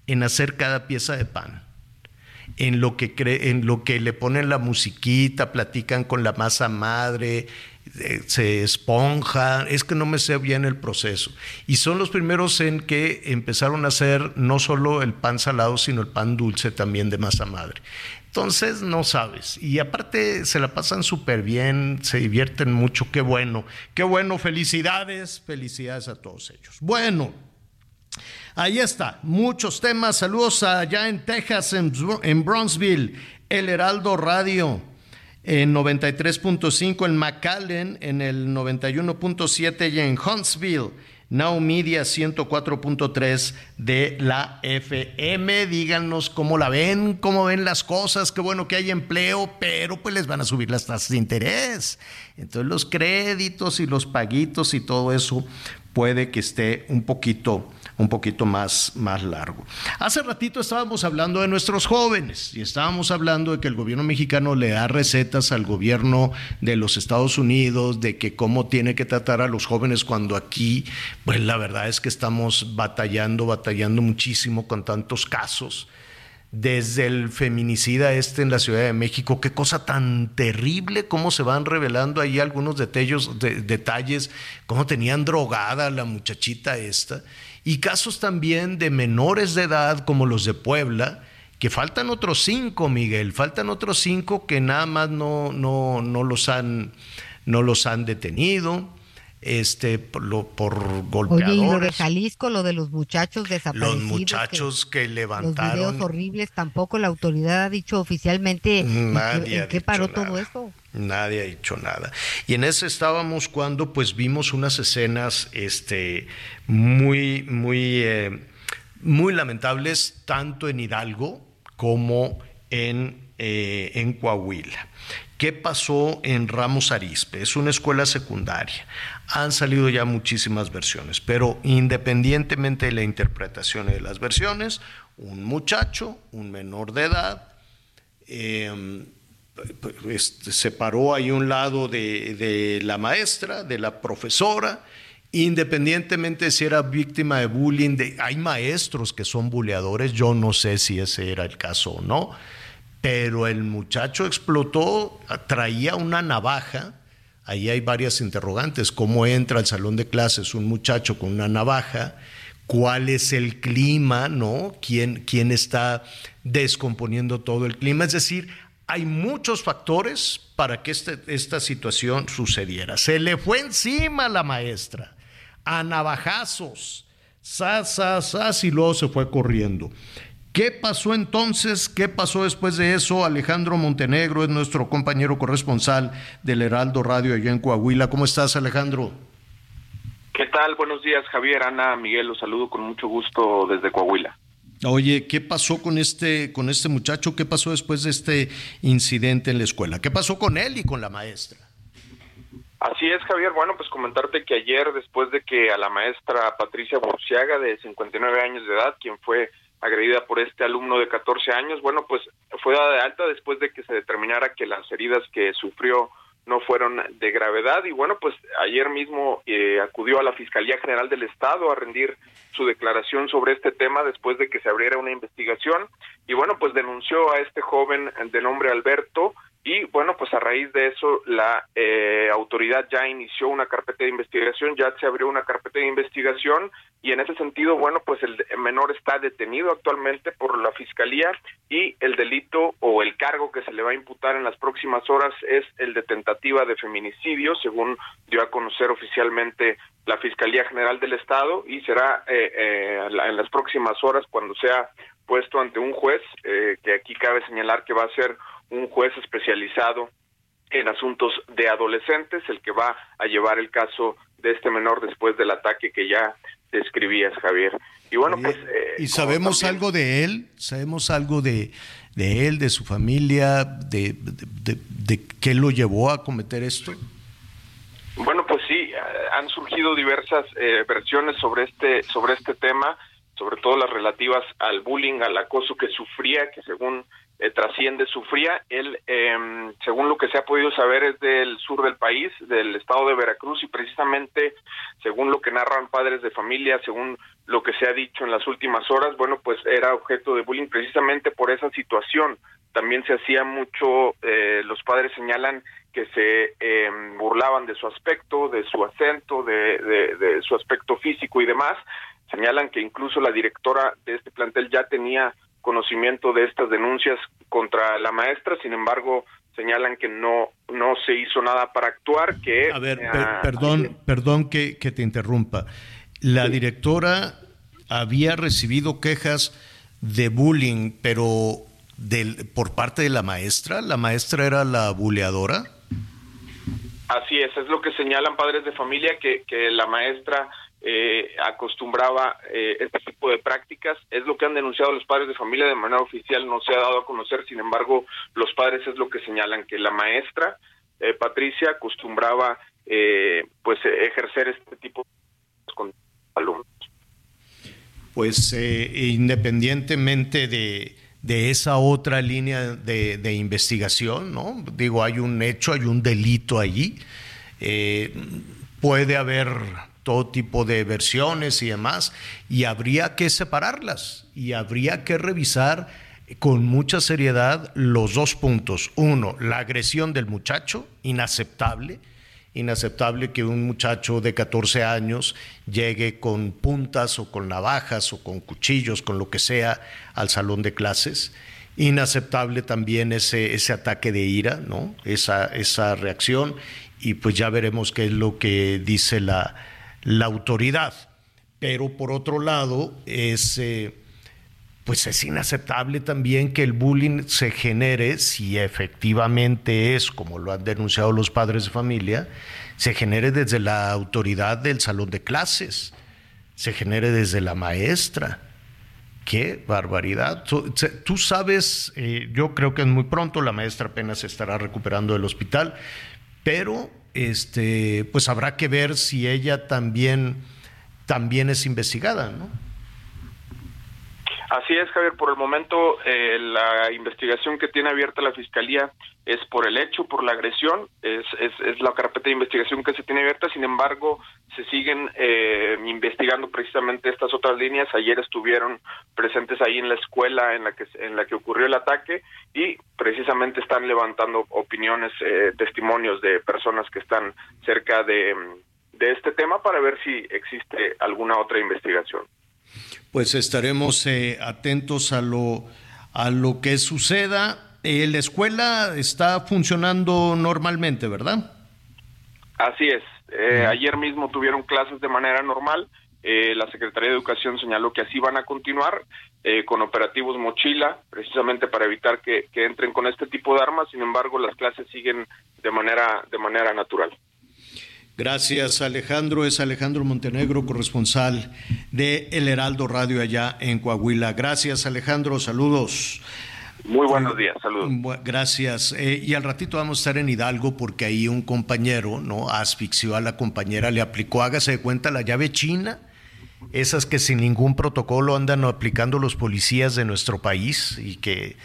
en hacer cada pieza de pan. En lo que, en lo que le ponen la musiquita, platican con la masa madre, se esponja, es que no me sé bien el proceso. Y son los primeros en que empezaron a hacer no solo el pan salado, sino el pan dulce también de masa madre. Entonces no sabes. Y aparte se la pasan súper bien, se divierten mucho, qué bueno, qué bueno, felicidades, felicidades a todos ellos. Bueno, ahí está, muchos temas, saludos allá en Texas, en, en Bronzeville, El Heraldo Radio en 93.5 en McAllen, en el 91.7 y en Huntsville. Now Media 104.3 de la FM. Díganos cómo la ven, cómo ven las cosas, qué bueno que hay empleo, pero pues les van a subir las tasas de interés. Entonces los créditos y los paguitos y todo eso puede que esté un poquito un poquito más, más largo. Hace ratito estábamos hablando de nuestros jóvenes y estábamos hablando de que el gobierno mexicano le da recetas al gobierno de los Estados Unidos de que cómo tiene que tratar a los jóvenes cuando aquí, pues la verdad es que estamos batallando, batallando muchísimo con tantos casos desde el feminicida este en la Ciudad de México, qué cosa tan terrible, cómo se van revelando ahí algunos detalles, detalles cómo tenían drogada la muchachita esta, y casos también de menores de edad como los de Puebla, que faltan otros cinco, Miguel, faltan otros cinco que nada más no, no, no, los, han, no los han detenido este por, lo, por golpeadores. Oye, y lo de Jalisco, lo de los muchachos desaparecidos. Los muchachos que, levantaron. Los videos horribles, tampoco la autoridad ha dicho oficialmente Nadie en qué, paró todo esto. Nadie ha dicho nada. Y en eso estábamos cuando pues vimos unas escenas este, muy, muy, eh, muy lamentables, tanto en Hidalgo como en, eh, en Coahuila. ¿Qué pasó en Ramos Arispe? Es una escuela secundaria. Han salido ya muchísimas versiones, pero independientemente de la interpretación de las versiones, un muchacho, un menor de edad, em, este, se paró ahí un lado de, la maestra, de la profesora, independientemente si era víctima de bullying, hay maestros que son buleadores, yo no sé si ese era el caso o no, pero el muchacho explotó, traía una navaja, ahí hay varias interrogantes, ¿cómo entra al salón de clases un muchacho con una navaja? ¿Cuál es el clima? ¿No? ¿Quién, quién está descomponiendo todo el clima? Es decir, hay muchos factores para que este, esta situación sucediera. Se le fue encima la maestra, a navajazos, sas, y luego se fue corriendo. ¿Qué pasó entonces? ¿Qué pasó después de eso? Alejandro Montenegro es nuestro compañero corresponsal del Heraldo Radio allá en Coahuila. ¿Cómo estás, Alejandro? ¿Qué tal? Buenos días, Javier, Ana, Miguel, los saludo con mucho gusto desde Coahuila. Oye, ¿qué pasó con este, con este muchacho? ¿Qué pasó después de este incidente en la escuela? ¿Qué pasó con él y con la maestra? Así es, Javier. Bueno, pues comentarte que ayer, después de que a la maestra Patricia Burciaga, de 59 años de edad, quien fue agredida por este alumno de 14 años, bueno, pues fue dada de alta después de que se determinara que las heridas que sufrió no fueron de gravedad y bueno, pues ayer mismo eh, acudió a la Fiscalía General del Estado a rendir su declaración sobre este tema después de que se abriera una investigación y bueno, pues denunció a este joven de nombre Alberto y bueno, pues a raíz de eso la eh, autoridad ya inició una carpeta de investigación, ya se abrió una carpeta de investigación y en ese sentido, bueno, pues el menor está detenido actualmente por la fiscalía y el delito o el cargo que se le va a imputar en las próximas horas es el de tentativa de feminicidio, según dio a conocer oficialmente la Fiscalía General del Estado y será eh, eh, en las próximas horas cuando sea puesto ante un juez, que aquí cabe señalar que va a ser un juez especializado en asuntos de adolescentes, el que va a llevar el caso de este menor después del ataque que ya describías, Javier. Y bueno, pues... Eh, ¿Y sabemos algo de él? ¿Sabemos algo de, de él, de su familia, de, de, qué lo llevó a cometer esto? Bueno, pues sí, eh, han surgido diversas eh, versiones sobre este, sobre este tema, sobre todo las relativas al bullying, al acoso que sufría, que según eh, trasciende sufría. Él, em, según lo que se ha podido saber, es del sur del país, del estado de Veracruz, y precisamente, según lo que narran padres de familia, según lo que se ha dicho en las últimas horas, bueno, pues era objeto de bullying precisamente por esa situación. También se hacía mucho, eh, los padres señalan que se em, burlaban de su aspecto, de su acento, de, de su aspecto físico y demás. Señalan que incluso la directora de este plantel ya tenía conocimiento de estas denuncias contra la maestra, sin embargo, señalan que no, no se hizo nada para actuar, que... A ver, perdón, perdón que, te interrumpa. La directora había recibido quejas de bullying, pero del, por parte de la maestra, ¿la maestra era la buleadora? Así es, es lo que señalan padres de familia, que, que la maestra eh, acostumbraba eh, este tipo de prácticas. Es lo que han denunciado los padres de familia de manera oficial, no se ha dado a conocer, sin embargo, los padres es lo que señalan, que la maestra eh, Patricia acostumbraba pues ejercer este tipo de con alumnos. Pues independientemente de, de esa otra línea de, de, investigación, ¿no? Digo, hay un hecho, hay un delito allí. puede haber todo tipo de versiones y demás, y habría que separarlas y habría que revisar con mucha seriedad los dos puntos. Uno, la agresión del muchacho, inaceptable, inaceptable que un muchacho de 14 años llegue con puntas o con navajas o con cuchillos, con lo que sea, al salón de clases. Inaceptable también ese, ese ataque de ira, ¿no? Esa, esa reacción. Y pues ya veremos qué es lo que dice la, la autoridad. Pero por otro lado, es, eh, pues es inaceptable también que el bullying se genere, si efectivamente es, como lo han denunciado los padres de familia, se genere desde la autoridad del salón de clases, se genere desde la maestra. Qué barbaridad. Tú, sabes, eh, yo creo que es muy pronto, la maestra apenas estará recuperando del hospital, pero este, pues habrá que ver si ella también, también es investigada, ¿no? Así es, Javier. Por el momento, eh, la investigación que tiene abierta la Fiscalía es por el hecho, por la agresión, es, es, es la carpeta de investigación que se tiene abierta. Sin embargo, se siguen eh, investigando precisamente estas otras líneas. Ayer estuvieron presentes ahí en la escuela en la que en la que ocurrió el ataque y precisamente están levantando opiniones, eh, testimonios de personas que están cerca de, de este tema para ver si existe alguna otra investigación pues estaremos eh, atentos a lo, a lo que suceda. Eh, la escuela está funcionando normalmente, ¿verdad? Así es. Eh, ayer mismo tuvieron clases de manera normal. la Secretaría de Educación señaló que así van a continuar con operativos mochila, precisamente para evitar que, que entren con este tipo de armas. Sin embargo, las clases siguen de manera de manera natural. Gracias Alejandro, es Alejandro Montenegro, corresponsal de El Heraldo Radio allá en Coahuila. Gracias Alejandro, saludos. Muy buenos días, saludos. Gracias. Eh, y al ratito vamos a estar en Hidalgo porque ahí un compañero, ¿no? Asfixió a la compañera, le aplicó, hágase de cuenta, la llave china, esas que sin ningún protocolo andan aplicando los policías de nuestro país y que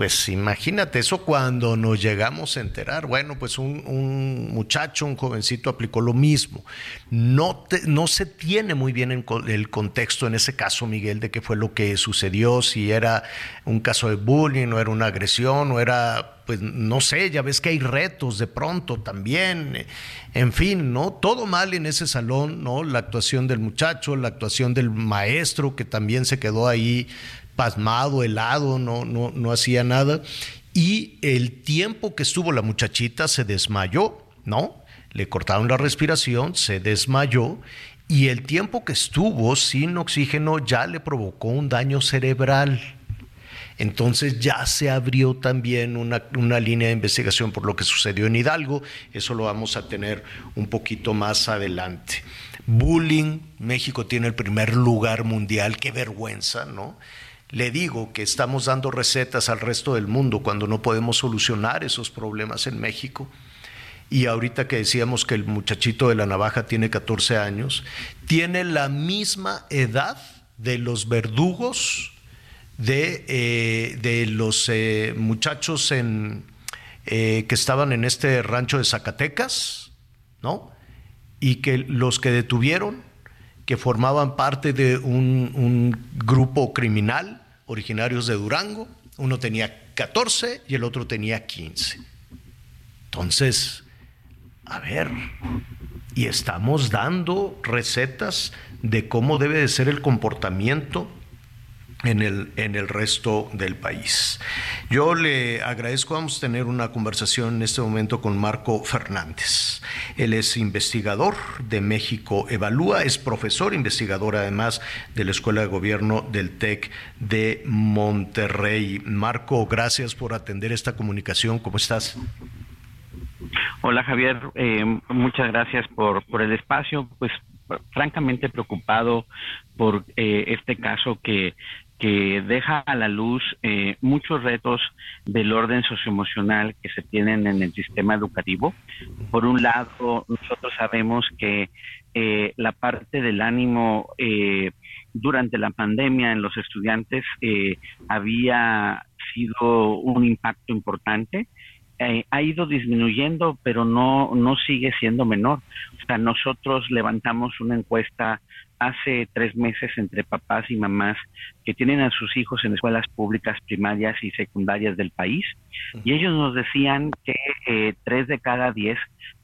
pues imagínate eso cuando nos llegamos a enterar. Bueno, pues un, muchacho, un jovencito aplicó lo mismo. No, no se tiene muy bien el contexto en ese caso, Miguel, de qué fue lo que sucedió, si era un caso de bullying, o era una agresión, o era, pues no sé, ya ves que hay retos de pronto también. En fin, ¿no? Todo mal en ese salón, ¿no? La actuación del muchacho, la actuación del maestro que también se quedó ahí pasmado, helado, no, no, no hacía nada. Y el tiempo que estuvo la muchachita se desmayó, ¿no? Le cortaron la respiración, se desmayó y el tiempo que estuvo sin oxígeno ya le provocó un daño cerebral. Entonces ya se abrió también una, una, línea de investigación por lo que sucedió en Hidalgo. Eso lo vamos a tener un poquito más adelante. Bullying, México tiene el primer lugar mundial, qué vergüenza, ¿no? Le digo que estamos dando recetas al resto del mundo cuando no podemos solucionar esos problemas en México. Y ahorita que decíamos que el muchachito de la navaja tiene 14 años, tiene la misma edad de los verdugos de, eh, de los eh, muchachos en, que estaban en este rancho de Zacatecas, ¿no? Y que los que detuvieron, que formaban parte de un grupo criminal, originarios de Durango, uno tenía 14 y el otro tenía 15. Entonces, a ver, y estamos dando recetas de cómo debe de ser el comportamiento en el, en el resto del país. Yo le agradezco, vamos a tener una conversación en este momento con Marco Fernández. Él es investigador de México Evalúa, es profesor investigador además de la Escuela de Gobierno del TEC de Monterrey. Marco, gracias por atender esta comunicación. ¿Cómo estás? Hola Javier, eh, muchas gracias por, por el espacio. Pues francamente preocupado por eh, este caso que que deja a la luz eh, muchos retos del orden socioemocional que se tienen en el sistema educativo. Por un lado, nosotros sabemos que eh, la parte del ánimo eh, durante la pandemia en los estudiantes había sido un impacto importante. ha ido disminuyendo, pero no, no sigue siendo menor. O sea, nosotros levantamos una encuesta hace tres meses entre papás y mamás que tienen a sus hijos en escuelas públicas primarias y secundarias del país y ellos nos decían que eh, tres de cada diez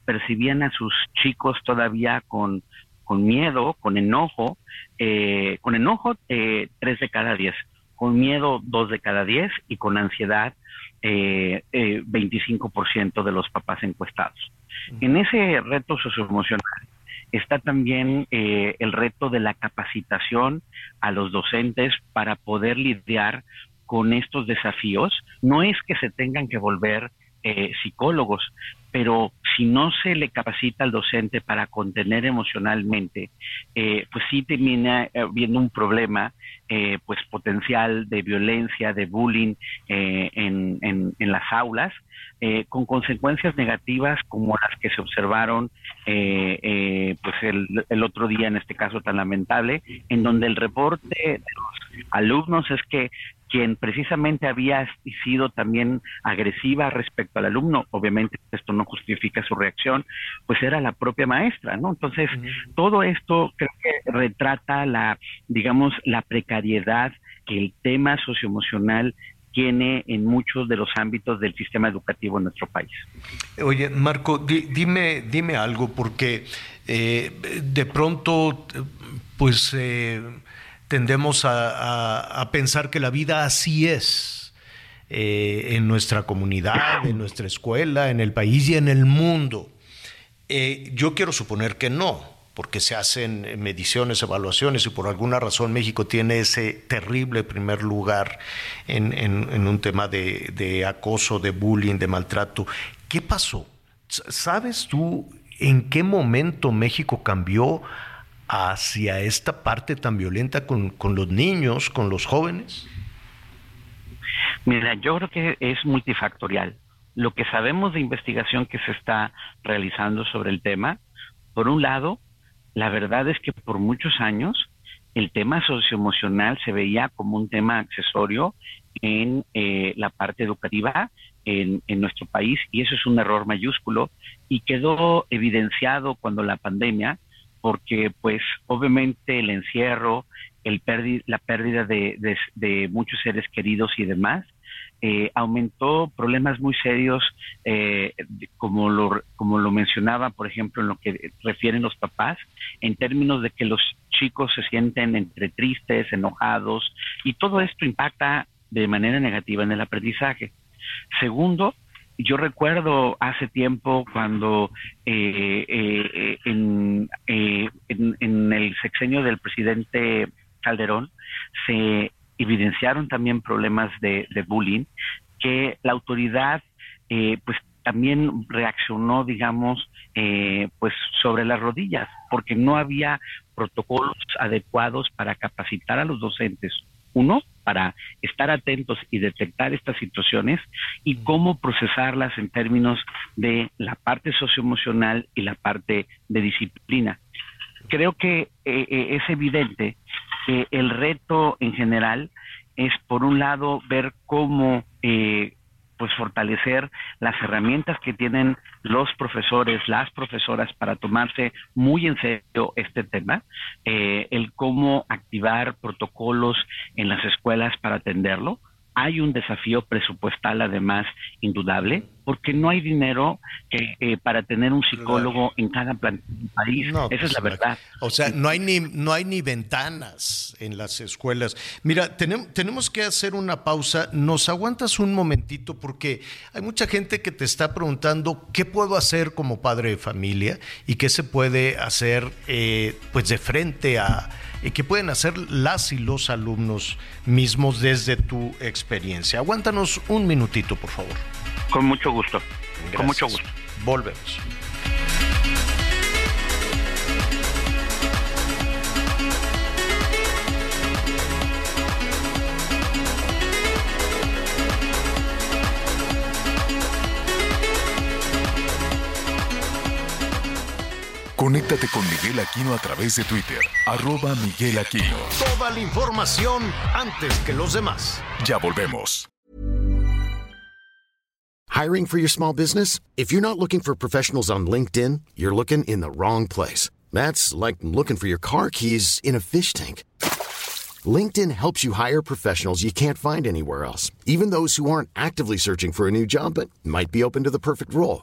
percibían a sus chicos todavía con, con miedo, con enojo, eh, con enojo eh, tres de cada diez, con miedo dos de cada diez y con ansiedad eh, 25% de los papás encuestados. En ese reto socioemocional está también eh, el reto de la capacitación a los docentes para poder lidiar con estos desafíos. No es que se tengan que volver eh, psicólogos, pero si no se le capacita al docente para contener emocionalmente, eh, pues sí termina viendo un problema pues potencial de violencia, de bullying en, en, en, las aulas eh, con consecuencias negativas como las que se observaron eh, eh, pues el, otro día en este caso tan lamentable, en donde el reporte de los alumnos es que quien precisamente había sido también agresiva respecto al alumno, obviamente esto no justifica su reacción, pues era la propia maestra, ¿no? Entonces, todo esto creo que retrata la, digamos, la precariedad que el tema socioemocional tiene en muchos de los ámbitos del sistema educativo en nuestro país. Oye, Marco, dime, dime algo, porque eh, de pronto, pues eh, tendemos a, pensar que la vida así es. Eh, en nuestra comunidad, en nuestra escuela, en el país y en el mundo. yo quiero suponer que no, porque se hacen mediciones, evaluaciones y por alguna razón México tiene ese terrible primer lugar en, un tema de, acoso, de bullying, de maltrato. ¿Qué pasó? ¿Sabes tú en qué momento México cambió hacia esta parte tan violenta con, con los niños, con los jóvenes? Mira, yo creo que es multifactorial. Lo que sabemos de investigación que se está realizando sobre el tema, por un lado, la verdad es que por muchos años el tema socioemocional se veía como un tema accesorio en eh, la parte educativa en, nuestro país y eso es un error mayúsculo y quedó evidenciado cuando la pandemia porque pues obviamente el encierro, el la pérdida de muchos seres queridos y demás eh, aumentó problemas muy serios, eh, como, lo, como lo mencionaba, por ejemplo, en lo que refieren los papás, en términos de que los chicos se sienten entre tristes, enojados, y todo esto impacta de manera negativa en el aprendizaje. Segundo, yo recuerdo hace tiempo cuando eh, en, en, el sexenio del presidente Calderón se evidenciaron también problemas de, bullying que la autoridad eh, pues también reaccionó digamos eh, pues sobre las rodillas porque no había protocolos adecuados para capacitar a los docentes. Uno para estar atentos y detectar estas situaciones y cómo procesarlas en términos de la parte socioemocional y la parte de disciplina. Creo que eh, es evidente que el reto en general es, por un lado, ver cómo eh, pues fortalecer las herramientas que tienen los profesores, las profesoras para tomarse muy en serio este tema, eh, el cómo activar protocolos en las escuelas para atenderlo. Hay un desafío presupuestal además indudable, porque no hay dinero que, eh, para tener un psicólogo en cada país. Esa es pues, la verdad. O sea, no hay ni no hay ni ventanas en las escuelas. Mira, tenemos, tenemos que hacer una pausa. Nos aguantas un momentito porque hay mucha gente que te está preguntando qué puedo hacer como padre de familia y qué se puede hacer eh, pues de frente a y qué pueden hacer las y los alumnos mismos desde tu experiencia. Aguántanos un minutito, por favor. Con mucho gusto. Con mucho gusto. Volvemos. Conéctate con Miguel Aquino a través de Twitter, arroba Miguel Aquino. Toda la información antes que los demás. Ya volvemos. Hiring for your small business? If you're not looking for professionals on LinkedIn, you're looking in the wrong place. That's like looking for your car keys in a fish tank. LinkedIn helps you hire professionals you can't find anywhere else, even those who aren't actively searching for a new job but might be open to the perfect role.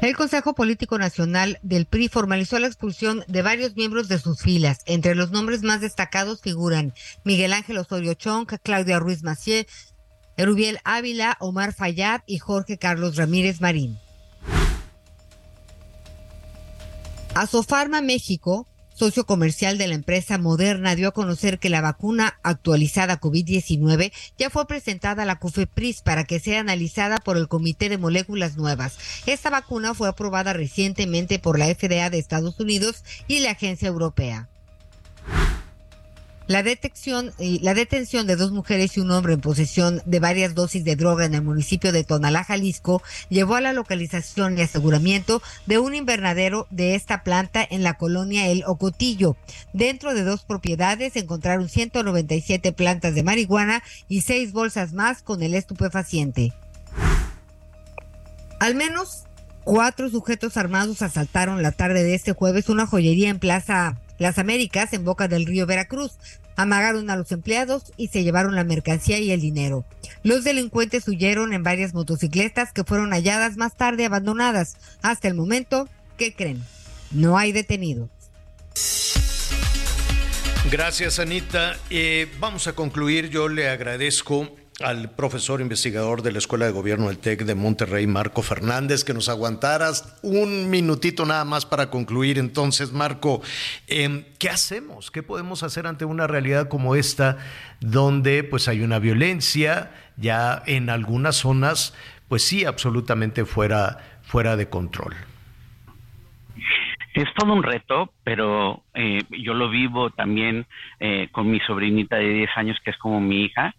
El Consejo Político Nacional del PRI formalizó la expulsión de varios miembros de sus filas. Entre los nombres más destacados figuran Miguel Ángel Osorio Chong, Claudia Ruiz Macié, Erubiel Ávila, Omar Fayad y Jorge Carlos Ramírez Marín. Asofarma México socio comercial de la empresa Moderna, dio a conocer que la vacuna actualizada COVID-19 ya fue presentada a la COFEPRIS para que sea analizada por el Comité de Moléculas Nuevas. Esta vacuna fue aprobada recientemente por la FDA de Estados Unidos y la Agencia Europea. La detección y la detención de dos mujeres y un hombre en posesión de varias dosis de droga en el municipio de Tonalá, Jalisco, llevó a la localización y aseguramiento de un invernadero de esta planta en la colonia El Ocotillo. Dentro de dos propiedades encontraron 197 plantas de marihuana y seis bolsas más con el estupefaciente. Al menos cuatro sujetos armados asaltaron la tarde de este jueves una joyería en Plaza las Américas en boca del río Veracruz. Amagaron a los empleados y se llevaron la mercancía y el dinero. Los delincuentes huyeron en varias motocicletas que fueron halladas más tarde abandonadas. Hasta el momento, ¿qué creen? No hay detenidos. Gracias, Anita. Eh, vamos a concluir. Yo le agradezco al profesor investigador de la Escuela de Gobierno del TEC de Monterrey, Marco Fernández, que nos aguantaras un minutito nada más para concluir. Entonces, Marco, eh, ¿qué hacemos? ¿Qué podemos hacer ante una realidad como esta, donde pues hay una violencia ya en algunas zonas, pues sí, absolutamente fuera, fuera de control? Es todo un reto, pero eh, yo lo vivo también eh, con mi sobrinita de 10 años, que es como mi hija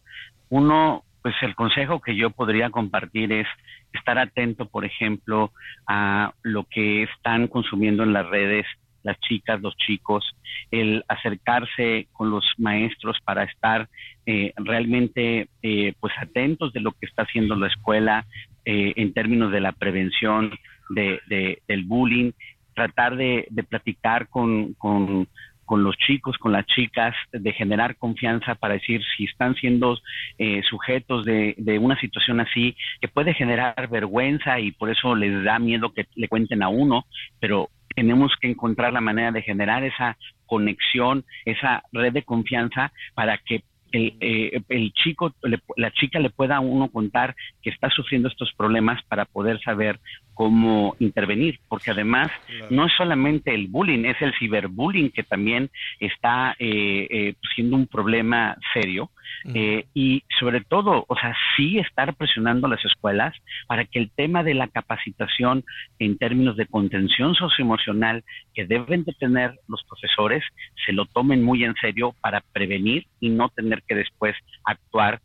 uno, pues el consejo que yo podría compartir es estar atento, por ejemplo, a lo que están consumiendo en las redes las chicas, los chicos, el acercarse con los maestros para estar eh, realmente eh, pues atentos de lo que está haciendo la escuela eh, en términos de la prevención de, del bullying, tratar de, de platicar con, con con los chicos, con las chicas, de generar confianza para decir si están siendo eh, sujetos de, de, una situación así, que puede generar vergüenza y por eso les da miedo que le cuenten a uno, pero tenemos que encontrar la manera de generar esa conexión, esa red de confianza para que el, eh, el chico, la chica le pueda a uno contar que está sufriendo estos problemas para poder saber cómo intervenir, porque además no es solamente el bullying, es el ciberbullying que también está eh, eh, siendo un problema serio eh, y sobre todo, o sea, sí estar presionando a las escuelas para que el tema de la capacitación en términos de contención socioemocional que deben de tener los profesores se lo tomen muy en serio para prevenir y no tener que después actuar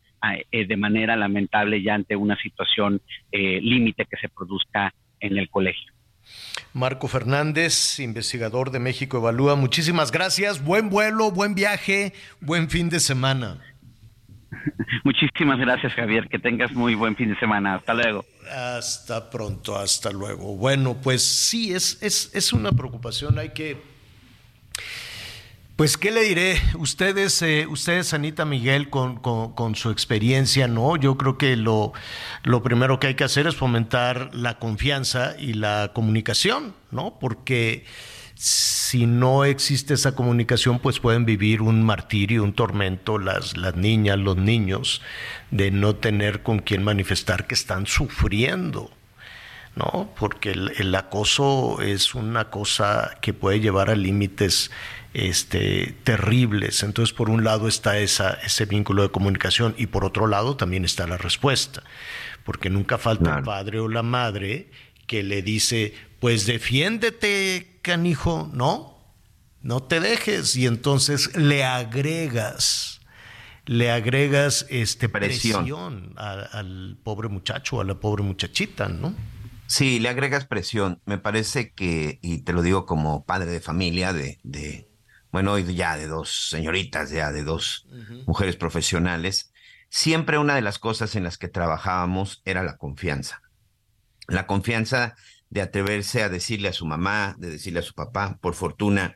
de manera lamentable ya ante una situación límite que se produzca en el colegio. Marco Fernández, investigador de México Evalúa, muchísimas gracias, buen vuelo, buen viaje, buen fin de semana. Muchísimas gracias Javier, que tengas muy buen fin de semana, hasta luego. Hasta pronto, hasta luego. Bueno, pues sí, es, es, es una preocupación, hay que pues, ¿qué le diré? Ustedes, eh, ustedes Anita Miguel, con, con, su experiencia, ¿no? Yo creo que lo, lo primero que hay que hacer es fomentar la confianza y la comunicación, ¿no? Porque si no existe esa comunicación, pues pueden vivir un martirio, un tormento, las, las niñas, los niños, de no tener con quién manifestar que están sufriendo. ¿no? Porque el, el, acoso es una cosa que puede llevar a límites este, terribles. Entonces, por un lado está esa, ese vínculo de comunicación y por otro lado también está la respuesta, porque nunca falta el padre o la madre que le dice, pues defiéndete, canijo, no, no te dejes y entonces le agregas le agregas este presión, al pobre muchacho, a la pobre muchachita, ¿no? Sí, le agregas presión. Me parece que, y te lo digo como padre de familia, de, de bueno, ya de dos señoritas, ya de dos mujeres profesionales, siempre una de las cosas en las que trabajábamos era la confianza. La confianza de atreverse a decirle a su mamá, de decirle a su papá. Por fortuna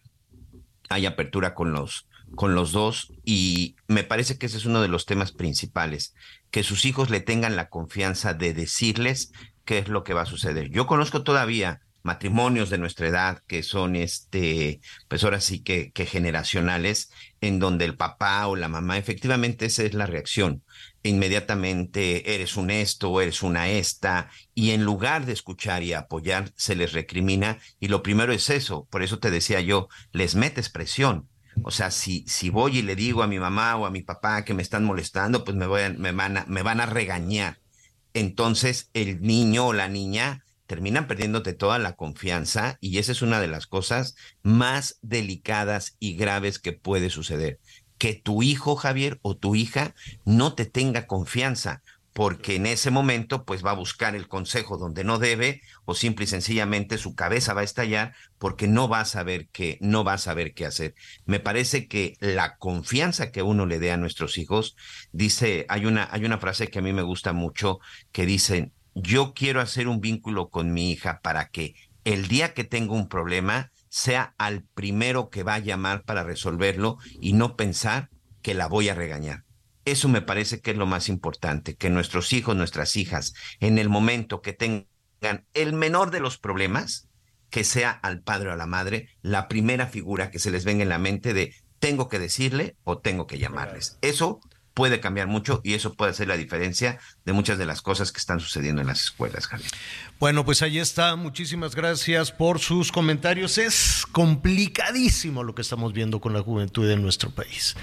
hay apertura con los, con los dos y me parece que ese es uno de los temas principales, que sus hijos le tengan la confianza de decirles qué es lo que va a suceder. Yo conozco todavía matrimonios de nuestra edad que son este, pues ahora sí que, generacionales, en donde el papá o la mamá, efectivamente esa es la reacción. Inmediatamente eres un esto eres una esta, y en lugar de escuchar y apoyar, se les recrimina, y lo primero es eso, por eso te decía yo, les metes presión. O sea, si, si voy y le digo a mi mamá o a mi papá que me están molestando, pues me, voy me, van a, me van a regañar. Entonces el niño o la niña terminan perdiéndote toda la confianza y esa es una de las cosas más delicadas y graves que puede suceder. Que tu hijo, Javier, o tu hija no te tenga confianza, porque en ese momento pues va a buscar el consejo donde no debe o simple y sencillamente su cabeza va a estallar porque no va a saber qué no va a saber qué hacer. Me parece que la confianza que uno le dé a nuestros hijos dice hay una hay una frase que a mí me gusta mucho que dice yo quiero hacer un vínculo con mi hija para que el día que tenga un problema sea al primero que va a llamar para resolverlo y no pensar que la voy a regañar. Eso me parece que es lo más importante, que nuestros hijos, nuestras hijas, en el momento que tengan el menor de los problemas, que sea al padre o a la madre la primera figura que se les venga en la mente de tengo que decirle o tengo que llamarles. Eso puede cambiar mucho y eso puede hacer la diferencia de muchas de las cosas que están sucediendo en las escuelas, Javier. Bueno, pues ahí está. Muchísimas gracias por sus comentarios. Es complicadísimo lo que estamos viendo con la juventud en nuestro país.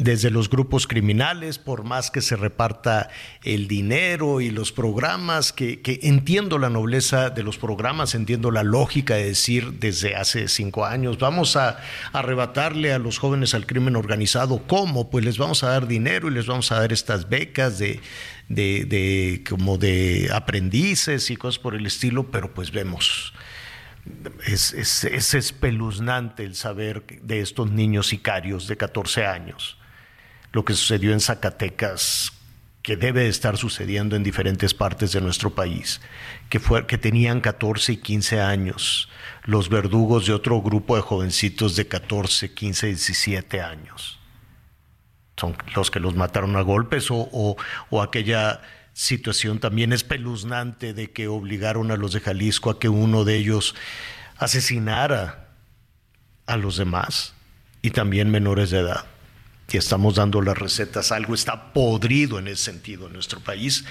Desde los grupos criminales, por más que se reparta el dinero y los programas, que, entiendo la nobleza de los programas, entiendo la lógica de decir desde hace cinco años, vamos a arrebatarle a los jóvenes al crimen organizado. ¿Cómo? Pues les vamos a dar dinero y les vamos a dar estas becas de de, como de aprendices y cosas por el estilo, pero pues vemos, es, es, espeluznante el saber de estos niños sicarios de 14 años, lo que sucedió en Zacatecas, que debe estar sucediendo en diferentes partes de nuestro país, que, fue, que tenían 14 y 15 años, los verdugos de otro grupo de jovencitos de 14, 15, 17 años son los que los mataron a golpes o, aquella situación también espeluznante de que obligaron a los de Jalisco a que uno de ellos asesinara a los demás y también menores de edad. y estamos dando las recetas. Algo está podrido en ese sentido en nuestro país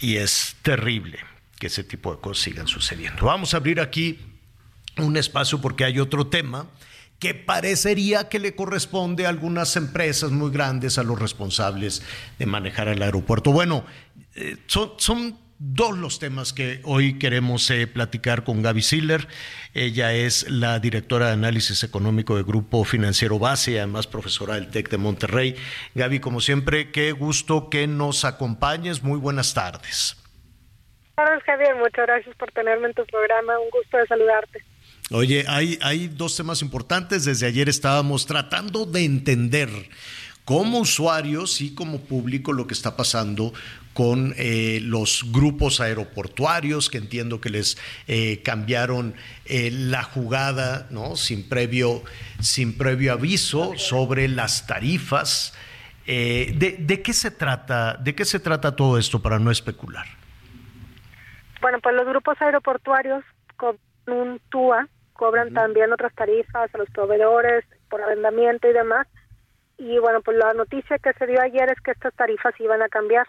y es terrible que ese tipo de cosas sigan sucediendo. Vamos a abrir aquí un espacio porque hay otro tema que parecería que le corresponde a algunas empresas muy grandes, a los responsables de manejar el aeropuerto. Bueno, eh, son, dos los temas que hoy queremos eh, platicar con Gaby Siller. Ella es la directora de análisis económico del Grupo Financiero Base y además profesora del TEC de Monterrey. Gaby, como siempre, qué gusto que nos acompañes. Muy buenas tardes. Buenas tardes, Javier. Muchas gracias por tenerme en tu programa. Un gusto de saludarte. Oye, hay, dos temas importantes. Desde ayer estábamos tratando de entender como usuarios y como público lo que está pasando con eh, los grupos aeroportuarios, que entiendo que les eh, cambiaron eh, la jugada, ¿no? Sin previo, sin previo aviso sobre las tarifas. De, de, qué se trata? ¿De qué se trata todo esto para no especular? Bueno, pues los grupos aeroportuarios con un TUA cobran también otras tarifas a los proveedores por arrendamiento y demás. Y bueno, pues la noticia que se dio ayer es que estas tarifas iban a cambiar.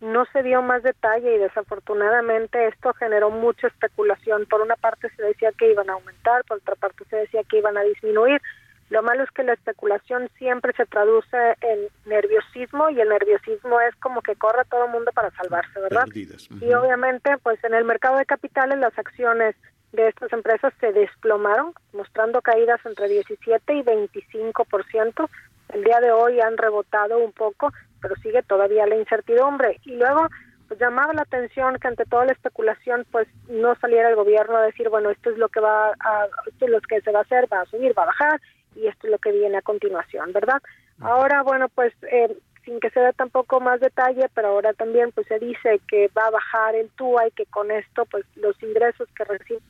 No se dio más detalle y desafortunadamente esto generó mucha especulación. Por una parte se decía que iban a aumentar, por otra parte se decía que iban a disminuir. Lo malo es que la especulación siempre se traduce en nerviosismo y el nerviosismo es como que corre todo el mundo para salvarse, ¿verdad? Y obviamente, pues en el mercado de capitales las acciones de estas empresas se desplomaron, mostrando caídas entre 17 y 25%. El día de hoy han rebotado un poco, pero sigue todavía la incertidumbre. Y luego, pues llamaba la atención que ante toda la especulación, pues no saliera el gobierno a decir, bueno, esto es lo que va a, esto es lo que se va a hacer, va a subir, va a bajar, y esto es lo que viene a continuación, ¿verdad? Ahora, bueno, pues eh, sin que se dé tampoco más detalle, pero ahora también pues se dice que va a bajar el TUA y que con esto pues los ingresos que reciben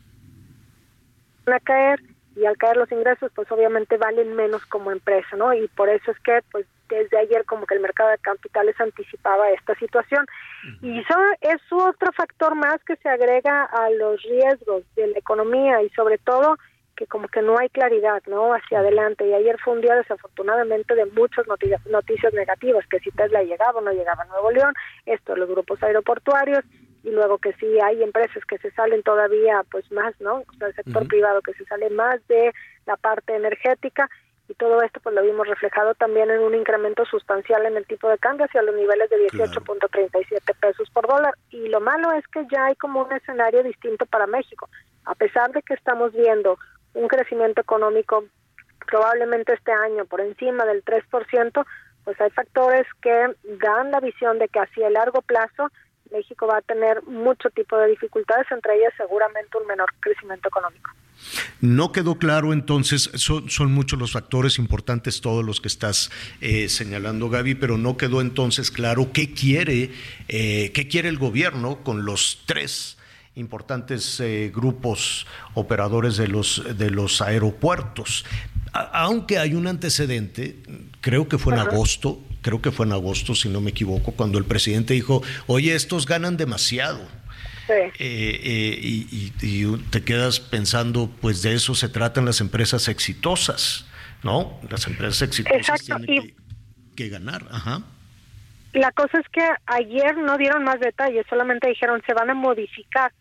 a caer y al caer los ingresos pues obviamente valen menos como empresa, ¿no? Y por eso es que pues desde ayer como que el mercado de capitales anticipaba esta situación. Y eso es otro factor más que se agrega a los riesgos de la economía y sobre todo que como que no hay claridad, ¿no? Hacia adelante. Y ayer fue un día desafortunadamente de muchas noticias, noticias negativas, que si Tesla llegaba o no llegaba a Nuevo León, esto, los grupos aeroportuarios, y luego que sí hay empresas que se salen todavía pues más, ¿no? O sea, el sector privado que se sale más de la parte energética y todo esto pues lo vimos reflejado también en un incremento sustancial en el tipo de cambio hacia los niveles de 18.37 pesos por dólar. Y lo malo es que ya hay como un escenario distinto para México. A pesar de que estamos viendo un crecimiento económico probablemente este año por encima del 3%, pues hay factores que dan la visión de que hacia el largo plazo México va a tener mucho tipo de dificultades, entre ellas seguramente un menor crecimiento económico. No quedó claro entonces, son, muchos los factores importantes todos los que estás eh, señalando Gaby, pero no quedó entonces claro qué quiere, eh, qué quiere el gobierno con los tres importantes eh, grupos operadores de los, de los aeropuertos. Aunque hay un antecedente, creo que fue en agosto, creo que fue en agosto, si no me equivoco, cuando el presidente dijo, oye, estos ganan demasiado. Eh, eh, y, te quedas pensando, pues de eso se tratan las empresas exitosas, ¿no? Las empresas exitosas tienen que, ganar. Ajá. La cosa es que ayer no dieron más detalles, solamente dijeron se van a modificar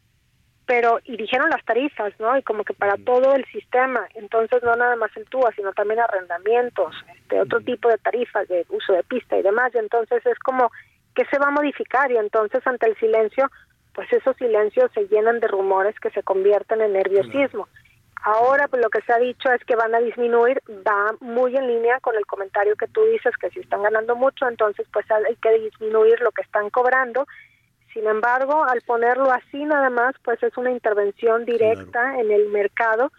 pero y dijeron las tarifas, ¿no? Y como que para todo el sistema, entonces no nada más el TUA, sino también arrendamientos, este otro tipo de tarifas de uso de pista y demás, y entonces es como que se va a modificar y entonces ante el silencio, pues esos silencios se llenan de rumores que se convierten en nerviosismo. Ahora pues lo que se ha dicho es que van a disminuir, va muy en línea con el comentario que tú dices que si están ganando mucho, entonces pues hay que disminuir lo que están cobrando sin embargo, al ponerlo así nada más, pues es una intervención directa en el mercado,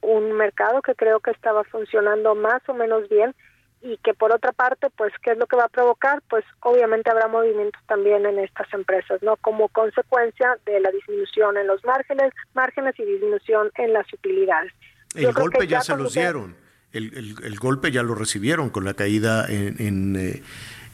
un mercado que creo que estaba funcionando más o menos bien y que por otra parte, pues, ¿qué es lo que va a provocar? Pues obviamente habrá movimientos también en estas empresas, ¿no? Como consecuencia de la disminución en los márgenes, márgenes y disminución en las utilidades. El golpe ya, se los dieron, el, el, golpe ya lo recibieron con la caída en, en, eh,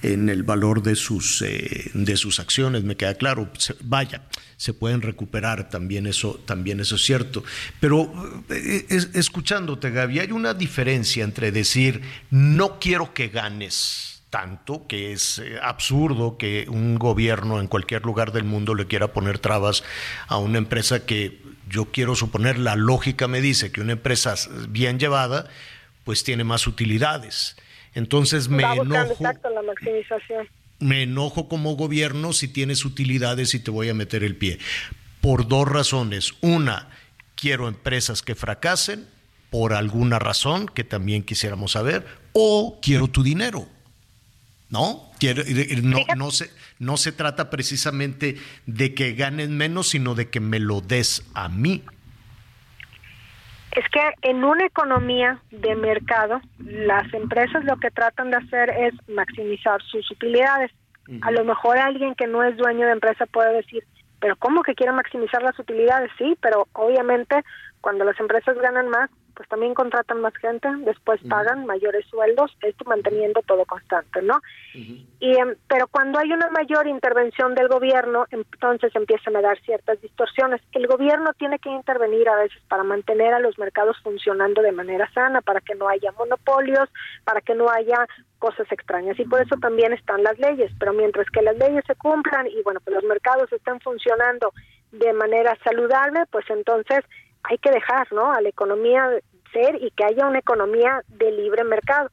en el valor de sus, eh, de sus acciones, me queda claro. Vaya, se pueden recuperar, también eso, también eso es cierto. Pero eh, es- escuchándote, Gaby, hay una diferencia entre decir, no quiero que ganes tanto que es eh, absurdo que un gobierno en cualquier lugar del mundo le quiera poner trabas a una empresa que yo quiero suponer la lógica me dice que una empresa bien llevada pues tiene más utilidades. Entonces me Va enojo, exacto la maximización. me enojo como gobierno si tienes utilidades y te voy a meter el pie. Por dos razones. Una, quiero empresas que fracasen por alguna razón que también quisiéramos saber, o quiero tu dinero. ¿No? Quiero, no, no, se, no se trata precisamente de que ganen menos, sino de que me lo des a mí. Es que en una economía de mercado, las empresas lo que tratan de hacer es maximizar sus utilidades. A lo mejor alguien que no es dueño de empresa puede decir, pero ¿cómo que quiere maximizar las utilidades? Sí, pero obviamente cuando las empresas ganan más, pues también contratan más gente, después pagan mayores sueldos, esto manteniendo todo constante, ¿no? Y, em, pero cuando hay una mayor intervención del gobierno, entonces empiezan a dar ciertas distorsiones. El gobierno tiene que intervenir a veces para mantener a los mercados funcionando de manera sana, para que no haya monopolios, para que no haya cosas extrañas. Y por eso también están las leyes. Pero mientras que las leyes se cumplan y bueno, pues los mercados están funcionando de manera saludable, pues entonces hay que dejar, ¿no? A la economía y que haya una economía de libre mercado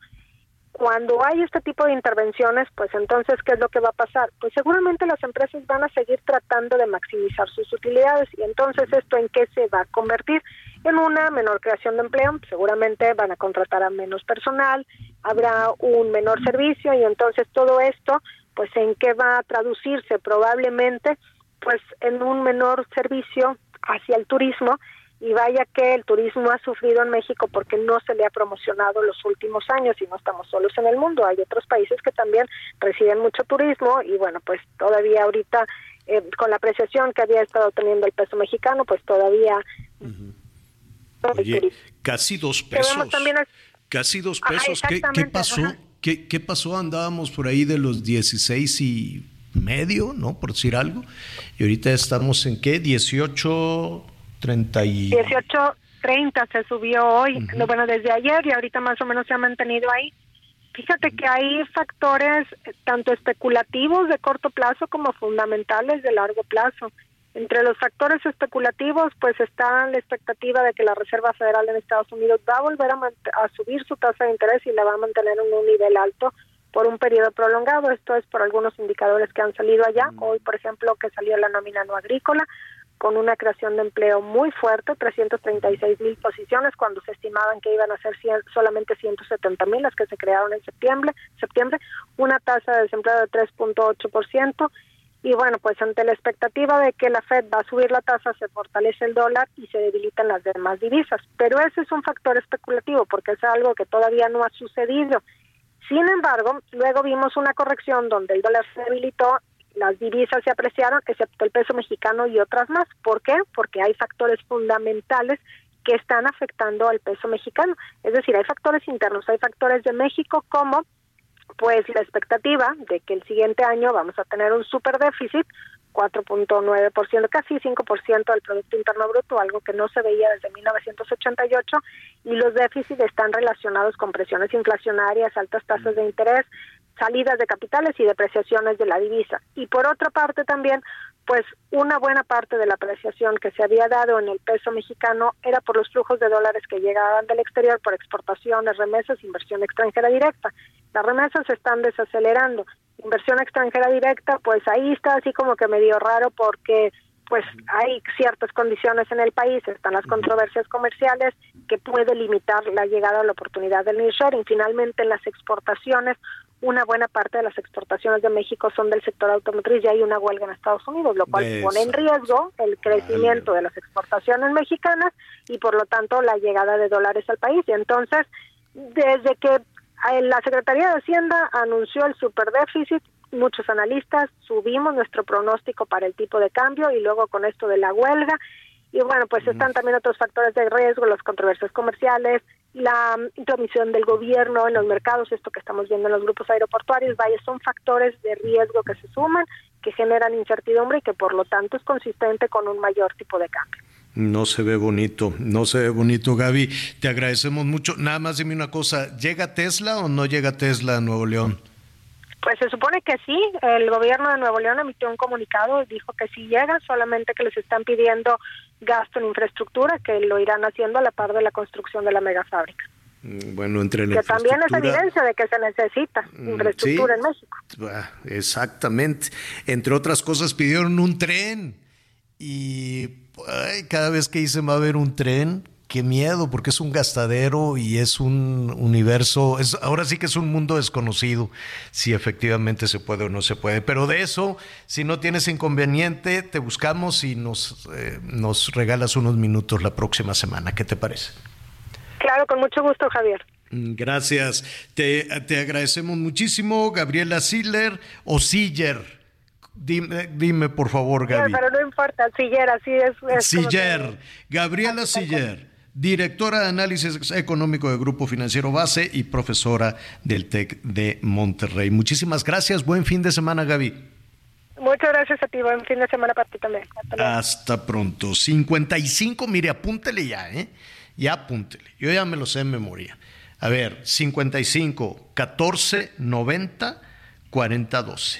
cuando hay este tipo de intervenciones, pues entonces, ¿qué es lo que va a pasar? Pues seguramente las empresas van a seguir tratando de maximizar sus utilidades y entonces esto en qué se va a convertir? En una menor creación de empleo, seguramente van a contratar a menos personal, habrá un menor servicio y entonces todo esto, pues en qué va a traducirse probablemente, pues en un menor servicio hacia el turismo y vaya que el turismo ha sufrido en México porque no se le ha promocionado los últimos años y no estamos solos en el mundo. Hay otros países que también reciben mucho turismo y bueno, pues todavía ahorita eh, con la apreciación que había estado teniendo el peso mexicano, pues todavía... Oye, casi dos pesos. vemos también el- Casi dos Ajá, pesos. ¿Qué, qué exactamente, pasó? ajá. ¿Qué, qué pasó? Andábamos por ahí de los 16 y medio, ¿no? Por decir algo. Y ahorita estamos en qué? 18, 30 y... 18.30 se subió hoy, no, bueno, desde ayer y ahorita más o menos se ha mantenido ahí. Fíjate que hay factores eh, tanto especulativos de corto plazo como fundamentales de largo plazo. Entre los factores especulativos, pues está la expectativa de que la Reserva Federal en Estados Unidos va a volver a, a subir su tasa de interés y la va a mantener en un nivel alto por un periodo prolongado. Esto es por algunos indicadores que han salido allá. Hoy, por ejemplo, que salió la nómina no agrícola con una creación de empleo muy fuerte, 336 mil posiciones, cuando se estimaban que iban a ser 100 solamente 170 mil las que se crearon en septiembre, septiembre, una tasa de desempleo de 3.8%, y bueno, pues ante la expectativa de que la Fed va a subir la tasa, se fortalece el dólar y se debilitan las demás divisas. Pero ese es un factor especulativo porque es algo que todavía no ha sucedido. Sin embargo, luego vimos una corrección donde el dólar se debilitó, las divisas se apreciaron, excepto el peso mexicano y otras más. ¿Por qué? Porque hay factores fundamentales que están afectando al peso mexicano. Es decir, hay factores internos, hay factores de México como pues la expectativa de que el siguiente año vamos a tener un super déficit, 4.9%, casi 5% del Producto Interno Bruto, algo que no se veía desde 1988, y los déficits están relacionados con presiones inflacionarias, altas tasas de interés, salidas de capitales y depreciaciones de la divisa. Y por otra parte también, pues una buena parte de la apreciación que se había dado en el peso mexicano era por los flujos de dólares que llegaban del exterior por exportaciones, remesas, inversión extranjera directa. Las remesas se están desacelerando. Inversión extranjera directa, pues ahí está así como que medio raro porque pues hay ciertas condiciones en el país, están las controversias comerciales que puede limitar la llegada a la oportunidad del nearshoring. Finalmente, en las exportaciones, una buena parte de las exportaciones de México son del sector automotriz y hay una huelga en Estados Unidos, lo cual pone en riesgo el crecimiento de las exportaciones mexicanas y por lo tanto la llegada de dólares al país. Y entonces, desde que eh, la Secretaría de Hacienda anunció el superdéficit, muchos analistas subimos nuestro pronóstico para el tipo de cambio y luego con esto de la huelga. Y bueno, pues están también otros factores de riesgo, las controversias comerciales la intromisión del gobierno en los mercados, esto que estamos viendo en los grupos aeroportuarios, vaya, son factores de riesgo que se suman, que generan incertidumbre y que por lo tanto es consistente con un mayor tipo de cambio. No se ve bonito, no se ve bonito, Gaby. Te agradecemos mucho. Nada más dime una cosa, ¿llega Tesla o no llega Tesla a Nuevo León? Pues se supone que sí, el gobierno de Nuevo León emitió un comunicado y dijo que sí llega, solamente que les están pidiendo gasto en infraestructura, que lo irán haciendo a la par de la construcción de la megafábrica. Mm, Bueno, entre la Que también es evidencia de que se necesita Mm, infraestructura sí. en México. Ah, Exactamente. Entre otras cosas pidieron un tren y ay, cada vez que dicen va a haber un tren, qué miedo, porque es un gastadero y es un universo, es, ahora sí que es un mundo desconocido, si efectivamente se puede o no se puede. Pero de eso, si no tienes inconveniente, te buscamos y nos, eh, nos regalas unos minutos la próxima semana. ¿Qué te parece? Claro, con mucho gusto, Javier. Mm, Gracias. Te, te agradecemos muchísimo, Gabriela Siller o Siller. Dime, dime por favor, Gaby. Pero no importa, Siller, así es. es Siller. Gabriela Siller, directora de análisis económico de Grupo Financiero Base y profesora del TEC de Monterrey. Muchísimas gracias. Buen fin de semana, Gaby. Muchas gracias a ti, buen fin de semana para ti también. Hasta. Hasta pronto. 55, mire, apúntele ya, ¿eh? Ya apúntele. Yo ya me lo sé en memoria. A ver, 55, 14, 90, 40, 12.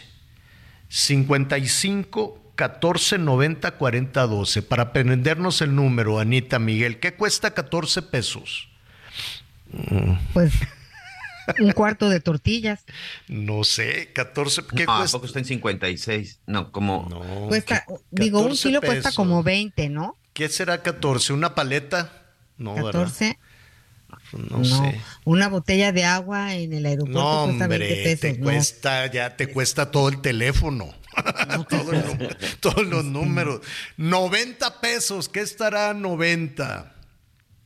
55, 14, 90, 40, 12. Para aprendernos el número, Anita Miguel, ¿qué cuesta 14 pesos? Pues un cuarto de tortillas. no sé, 14, ¿qué no, ¿a cuesta? está en 56? No, como... Cuesta, digo, un 14 kilo cuesta pesos. como 20, ¿no? ¿Qué será 14? ¿Una paleta? No, ¿verdad? 14. No, sé. Una botella de agua en el aeropuerto No, cuesta 20 hombre, pesos. te ¿no? cuesta, ya te cuesta todo el teléfono. Todo el nú- todos los números. 90 pesos, ¿qué estará 90?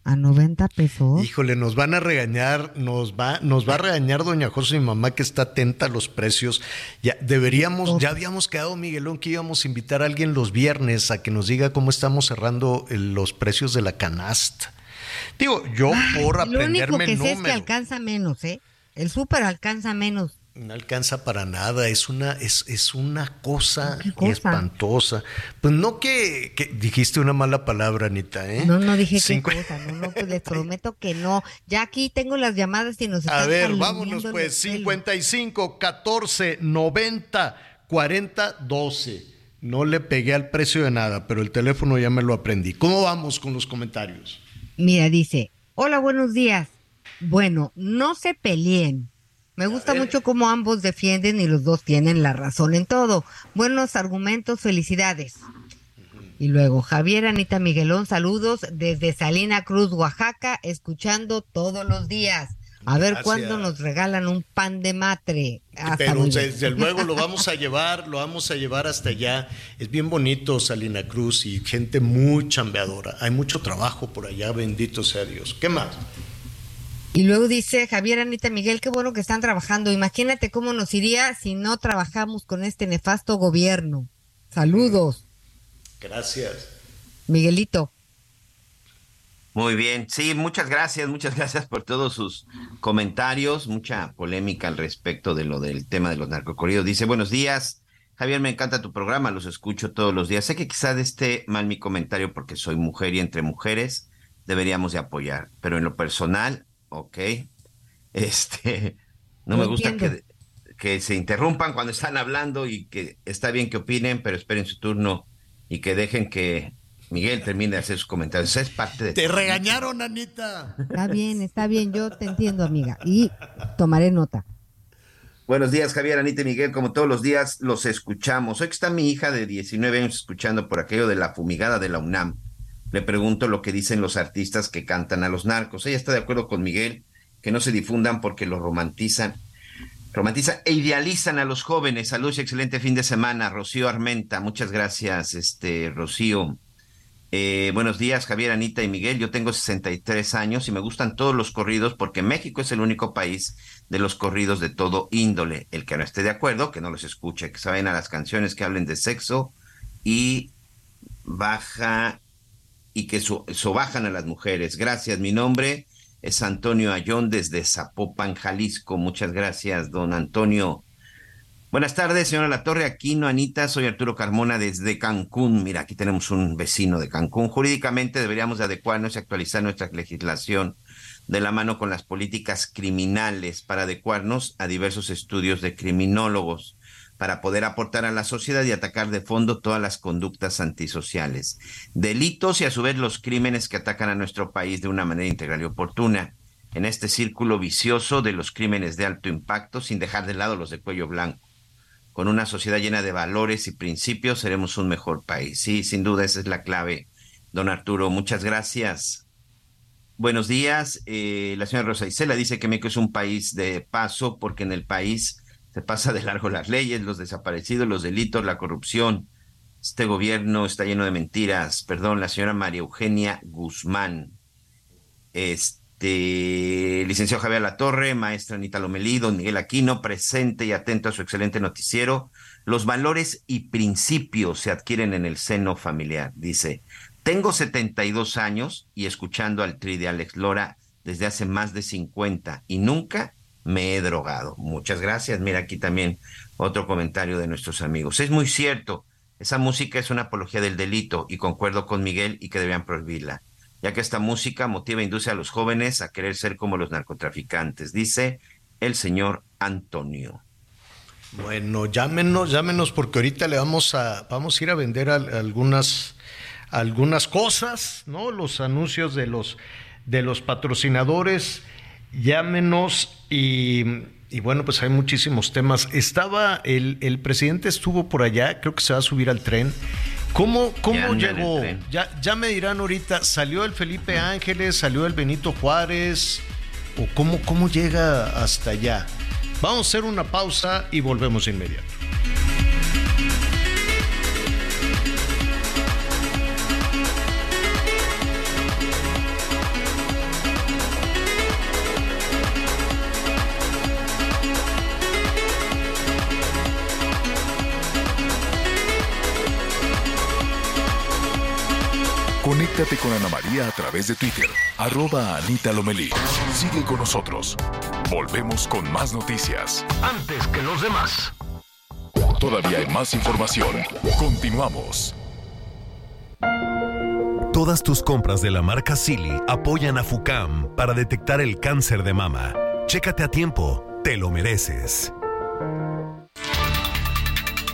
A 90 pesos. Híjole, nos van a regañar, nos va, nos va a regañar doña José, mi mamá, que está atenta a los precios. Ya deberíamos, ya habíamos quedado, Miguelón, que íbamos a invitar a alguien los viernes a que nos diga cómo estamos cerrando eh, los precios de la canasta. Digo, yo por Lo único aprenderme que el sé es que número. alcanza menos, ¿eh? El súper alcanza menos. No alcanza para nada, es una, es, es una cosa, cosa? espantosa. Pues no que, que dijiste una mala palabra, Anita, ¿eh? No, no dije Cincu- qué cosa, no, no, pues les prometo que no. Ya aquí tengo las llamadas y nos A están ver, calumniando vámonos pues, pelos. 55, 14, 90, 40, 12. No le pegué al precio de nada, pero el teléfono ya me lo aprendí. ¿Cómo vamos con los comentarios? Mira, dice, hola, buenos días. Bueno, no se peleen. Me gusta mucho cómo ambos defienden y los dos tienen la razón en todo. Buenos argumentos, felicidades. Y luego, Javier Anita Miguelón, saludos desde Salina Cruz, Oaxaca, escuchando todos los días. A ver Gracias. cuándo nos regalan un pan de matre. Hasta Pero desde luego lo vamos a llevar, lo vamos a llevar hasta allá. Es bien bonito Salina Cruz y gente muy chambeadora. Hay mucho trabajo por allá, bendito sea Dios. ¿Qué más? Y luego dice Javier Anita Miguel, qué bueno que están trabajando. Imagínate cómo nos iría si no trabajamos con este nefasto gobierno. Saludos, Gracias. Miguelito. Muy bien, sí, muchas gracias, muchas gracias por todos sus comentarios, mucha polémica al respecto de lo del tema de los narcocorridos. Dice, buenos días, Javier, me encanta tu programa, los escucho todos los días. Sé que quizás esté mal mi comentario porque soy mujer y entre mujeres deberíamos de apoyar, pero en lo personal, ok, este, no me gusta que, que se interrumpan cuando están hablando y que está bien que opinen, pero esperen su turno y que dejen que Miguel termine de hacer sus comentarios. Es parte de... Te regañaron, Anita. Está bien, está bien, yo te entiendo, amiga. Y tomaré nota. Buenos días, Javier, Anita y Miguel. Como todos los días, los escuchamos. Hoy que está mi hija de 19 años escuchando por aquello de la fumigada de la UNAM. Le pregunto lo que dicen los artistas que cantan a los narcos. Ella está de acuerdo con Miguel, que no se difundan porque los romantizan. Romantizan e idealizan a los jóvenes. Saludos y excelente fin de semana. Rocío Armenta, muchas gracias, este, Rocío. Eh, buenos días, Javier, Anita y Miguel. Yo tengo 63 años y me gustan todos los corridos porque México es el único país de los corridos de todo índole. El que no esté de acuerdo, que no los escuche, que saben a las canciones que hablen de sexo y baja y que sobajan a las mujeres. Gracias. Mi nombre es Antonio Ayón desde Zapopan, Jalisco. Muchas gracias, don Antonio. Buenas tardes, señora La Torre Aquino, Anita. Soy Arturo Carmona desde Cancún. Mira, aquí tenemos un vecino de Cancún. Jurídicamente deberíamos de adecuarnos y actualizar nuestra legislación de la mano con las políticas criminales para adecuarnos a diversos estudios de criminólogos para poder aportar a la sociedad y atacar de fondo todas las conductas antisociales, delitos y a su vez los crímenes que atacan a nuestro país de una manera integral y oportuna. En este círculo vicioso de los crímenes de alto impacto, sin dejar de lado los de cuello blanco. Con una sociedad llena de valores y principios, seremos un mejor país. Sí, sin duda, esa es la clave. Don Arturo, muchas gracias. Buenos días. Eh, la señora Rosa Isela dice que México es un país de paso porque en el país se pasa de largo las leyes, los desaparecidos, los delitos, la corrupción. Este gobierno está lleno de mentiras. Perdón, la señora María Eugenia Guzmán. Este, licenciado Javier Latorre, maestra Anita Lomelí, don Miguel Aquino, presente y atento a su excelente noticiero. Los valores y principios se adquieren en el seno familiar, dice. Tengo 72 años y escuchando al tri de Alex Lora desde hace más de 50 y nunca me he drogado. Muchas gracias. Mira aquí también otro comentario de nuestros amigos. Es muy cierto, esa música es una apología del delito y concuerdo con Miguel y que debían prohibirla, ya que esta música motiva e induce a los jóvenes a querer ser como los narcotraficantes, dice el señor Antonio. Bueno, llámenos, llámenos porque ahorita le vamos a vamos a ir a vender algunas algunas cosas, ¿no? Los anuncios de los, de los patrocinadores, llámenos y, bueno, pues hay muchísimos temas. Estaba, el, el, presidente estuvo por allá, creo que se va a subir al tren. ¿Cómo, cómo llegó? Ya, ya me dirán ahorita, ¿salió el Felipe Ángeles, salió el Benito Juárez? ¿O cómo, cómo llega hasta allá? Vamos a hacer una pausa y volvemos de inmediato. Conéctate con Ana María a través de Twitter, arroba Anita Lomelí. Sigue con nosotros. Volvemos con más noticias. Antes que los demás. Todavía hay más información. Continuamos. Todas tus compras de la marca Silly apoyan a FUCAM para detectar el cáncer de mama. Chécate a tiempo. Te lo mereces.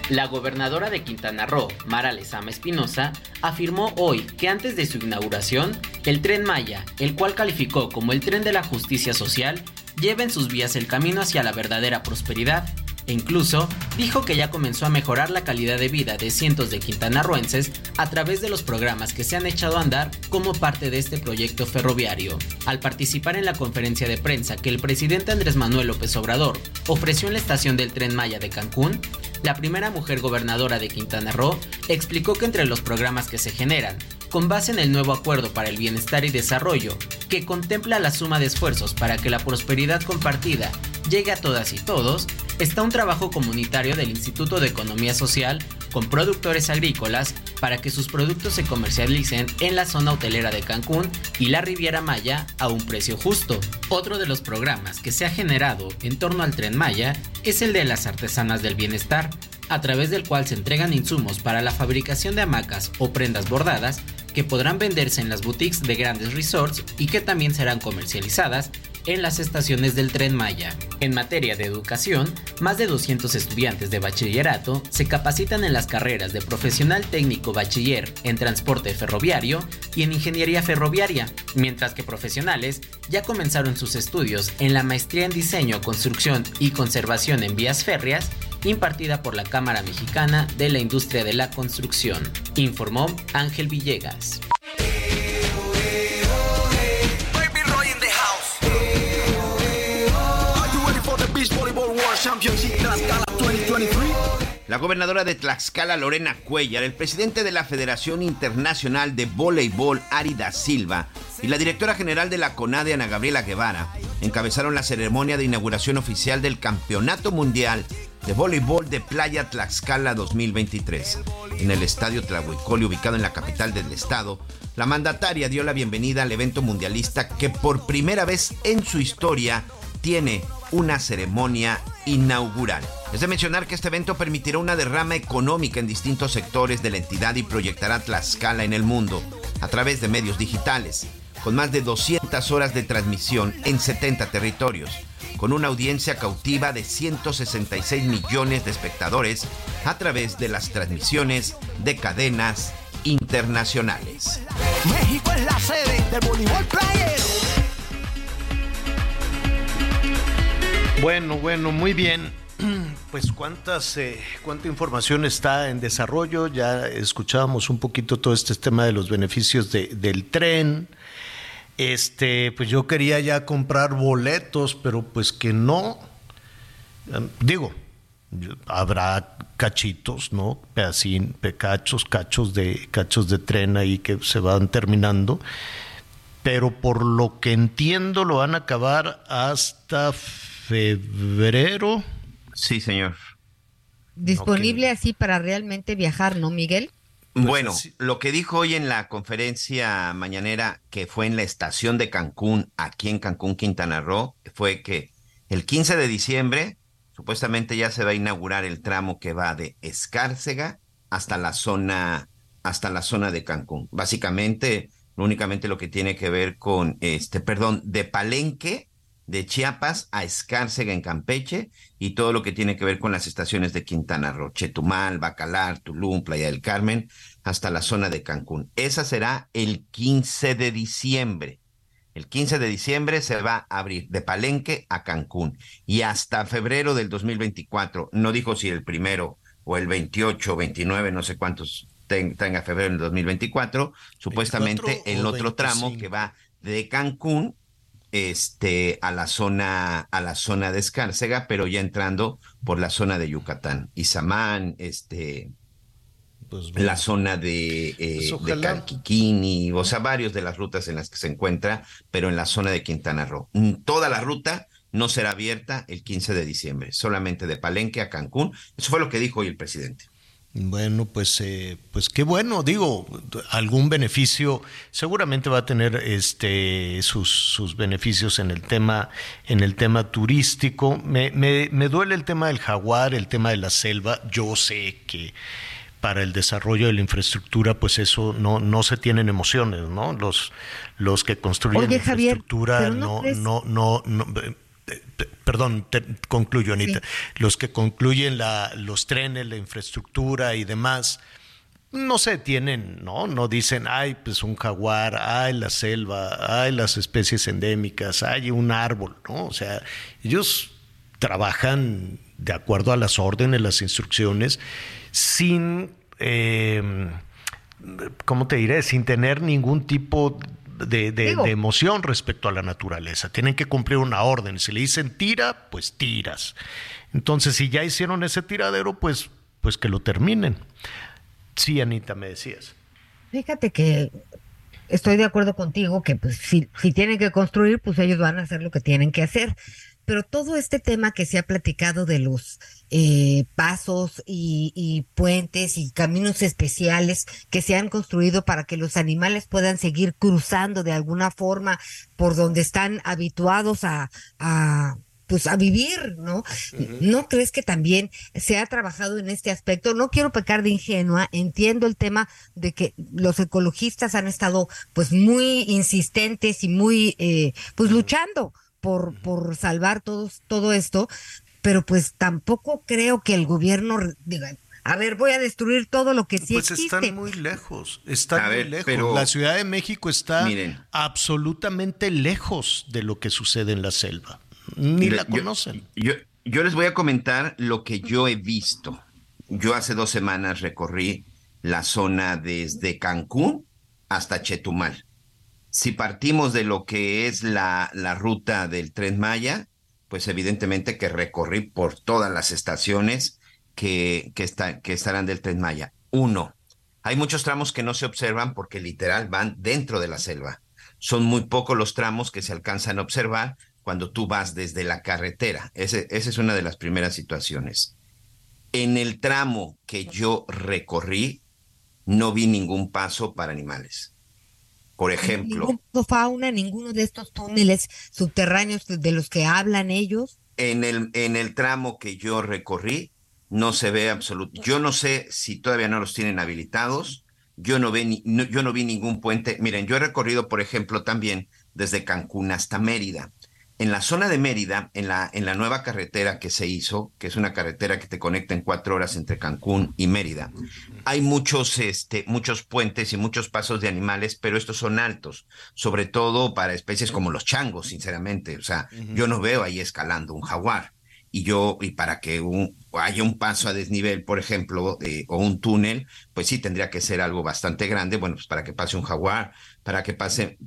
La gobernadora de Quintana Roo, Mara Lezama Espinosa, afirmó hoy que antes de su inauguración, el tren Maya, el cual calificó como el tren de la justicia social, lleva en sus vías el camino hacia la verdadera prosperidad e incluso dijo que ya comenzó a mejorar la calidad de vida de cientos de quintanarroenses a través de los programas que se han echado a andar como parte de este proyecto ferroviario. Al participar en la conferencia de prensa que el presidente Andrés Manuel López Obrador ofreció en la estación del tren Maya de Cancún, la primera mujer gobernadora de Quintana Roo explicó que entre los programas que se generan, con base en el nuevo Acuerdo para el Bienestar y Desarrollo, que contempla la suma de esfuerzos para que la prosperidad compartida llegue a todas y todos, está un trabajo comunitario del Instituto de Economía Social con productores agrícolas para que sus productos se comercialicen en la zona hotelera de Cancún y la Riviera Maya a un precio justo. Otro de los programas que se ha generado en torno al tren Maya es el de las artesanas del bienestar, a través del cual se entregan insumos para la fabricación de hamacas o prendas bordadas que podrán venderse en las boutiques de grandes resorts y que también serán comercializadas en las estaciones del tren Maya. En materia de educación, más de 200 estudiantes de bachillerato se capacitan en las carreras de profesional técnico bachiller en transporte ferroviario y en ingeniería ferroviaria, mientras que profesionales ya comenzaron sus estudios en la maestría en diseño, construcción y conservación en vías férreas impartida por la Cámara Mexicana de la Industria de la Construcción, informó Ángel Villegas. La gobernadora de Tlaxcala, Lorena Cuellar, el presidente de la Federación Internacional de Voleibol, Arida Silva, y la directora general de la CONADE, Ana Gabriela Guevara, encabezaron la ceremonia de inauguración oficial del Campeonato Mundial de voleibol de Playa Tlaxcala 2023. En el Estadio Tlahuicoli, ubicado en la capital del estado, la mandataria dio la bienvenida al evento mundialista que por primera vez en su historia tiene una ceremonia inaugural. Es de mencionar que este evento permitirá una derrama económica en distintos sectores de la entidad y proyectará Tlaxcala en el mundo a través de medios digitales, con más de 200 horas de transmisión en 70 territorios, con una audiencia cautiva de 166 millones de espectadores a través de las transmisiones de cadenas internacionales. México es la sede del voleibol playero. Bueno, bueno, muy bien. Pues cuántas, eh, cuánta información está en desarrollo. Ya escuchábamos un poquito todo este tema de los beneficios de- del tren. Este, pues yo quería ya comprar boletos, pero pues que no. Digo, habrá cachitos, ¿no? Pedacín, pe- cachos, cachos de, cachos de tren ahí que se van terminando. Pero por lo que entiendo lo van a acabar hasta febrero. Sí, señor. Disponible así para realmente viajar, ¿no, Miguel? Bueno, lo que dijo hoy en la conferencia mañanera que fue en la estación de Cancún, aquí en Cancún, Quintana Roo, fue que el 15 de diciembre supuestamente ya se va a inaugurar el tramo que va de Escárcega hasta la zona hasta la zona de Cancún. Básicamente, únicamente lo que tiene que ver con este, perdón, de Palenque de Chiapas a Escárcega en Campeche y todo lo que tiene que ver con las estaciones de Quintana Roo, Chetumal, Bacalar, Tulum, Playa del Carmen, hasta la zona de Cancún. Esa será el 15 de diciembre. El 15 de diciembre se va a abrir de Palenque a Cancún y hasta febrero del 2024, no dijo si el primero o el 28 o 29, no sé cuántos ten- tenga febrero del 2024, supuestamente 24 el otro tramo 25. que va de Cancún este a la zona a la zona de Escárcega, pero ya entrando por la zona de Yucatán, Izamán, este la zona de, eh, Pues de. Calquiquini, o sea, varios de las rutas en las que se encuentra, pero en la zona de Quintana Roo. Mm, Toda la ruta no será abierta el 15 de diciembre, solamente de Palenque a Cancún. Eso fue lo que dijo hoy el presidente. Bueno, pues, eh, pues qué bueno, digo, algún beneficio, seguramente va a tener este sus, sus beneficios en el tema, en el tema turístico. Me, me, me duele el tema del jaguar, el tema de la selva. Yo sé que para el desarrollo de la infraestructura, pues eso no, no se tienen emociones, ¿no? Los, los que construyen Oye, la Javier, infraestructura ¿no no, no, no, no, perdón, te- concluyo, Anita. Los que concluyen la, los trenes, la infraestructura y demás, no se tienen, ¿no? No dicen, ay, pues un jaguar, ay, la selva, ay, las especies endémicas, ay, un árbol, ¿no? O sea, ellos trabajan de acuerdo a las órdenes, las instrucciones, sin, eh, ¿cómo te diré? Sin tener ningún tipo de, de- emoción respecto a la naturaleza. Tienen que cumplir una orden. Si le dicen tira, pues tiras. Entonces, si ya hicieron ese tiradero, pues, pues que lo terminen. Sí, Anita, me decías. Fíjate que estoy de acuerdo contigo que pues si, si tienen que construir, pues ellos van a hacer lo que tienen que hacer. Pero todo este tema que se ha platicado de los eh, pasos y, y puentes y caminos especiales que se han construido para que los animales puedan seguir cruzando de alguna forma por donde están habituados a, a pues a vivir, ¿no? ¿No crees que también se ha trabajado en este aspecto? No quiero pecar de ingenua, entiendo el tema de que los ecologistas han estado pues muy insistentes y muy eh, pues luchando por, por salvar todos, todo esto, pero pues tampoco creo que el gobierno diga, a ver, voy a destruir todo lo que sí Pues existe. están muy lejos, están A muy ver, lejos. pero- La Ciudad de México está Miren. absolutamente lejos de lo que sucede en la selva. Ni la Yo- conocen. Yo, yo les voy a comentar lo que yo he visto. Yo hace dos semanas recorrí la zona desde Cancún hasta Chetumal. Si partimos de lo que es la, la ruta del tren Maya, pues evidentemente que recorrí por todas las estaciones que, que, está- que estarán del tren Maya. Uno, hay muchos tramos que no se observan porque literal van dentro de la selva. Son muy pocos los tramos que se alcanzan a observar cuando tú vas desde la carretera. Esa es una de las primeras situaciones. En el tramo que yo recorrí, no vi ningún paso para animales. Por ejemplo. ¿Ningún fauna, ninguno de estos túneles subterráneos de los que hablan ellos? En el, en el tramo que yo recorrí, no se ve absoluto. Yo no sé si todavía no los tienen habilitados. Yo no, ve yo no vi ningún puente. Miren, yo he recorrido, por ejemplo, también desde Cancún hasta Mérida en la zona de Mérida, en la, en la nueva carretera que se hizo, que es una carretera que te conecta en cuatro horas entre Cancún y Mérida, hay muchos, este, muchos puentes y muchos pasos de animales, pero estos son altos, sobre todo para especies como los changos, sinceramente. O sea, yo no veo ahí escalando un jaguar. Y yo, y para que un, haya un paso a desnivel, por ejemplo, eh, o un túnel, pues sí tendría que ser algo bastante grande, bueno, pues para que pase un jaguar, para que pase,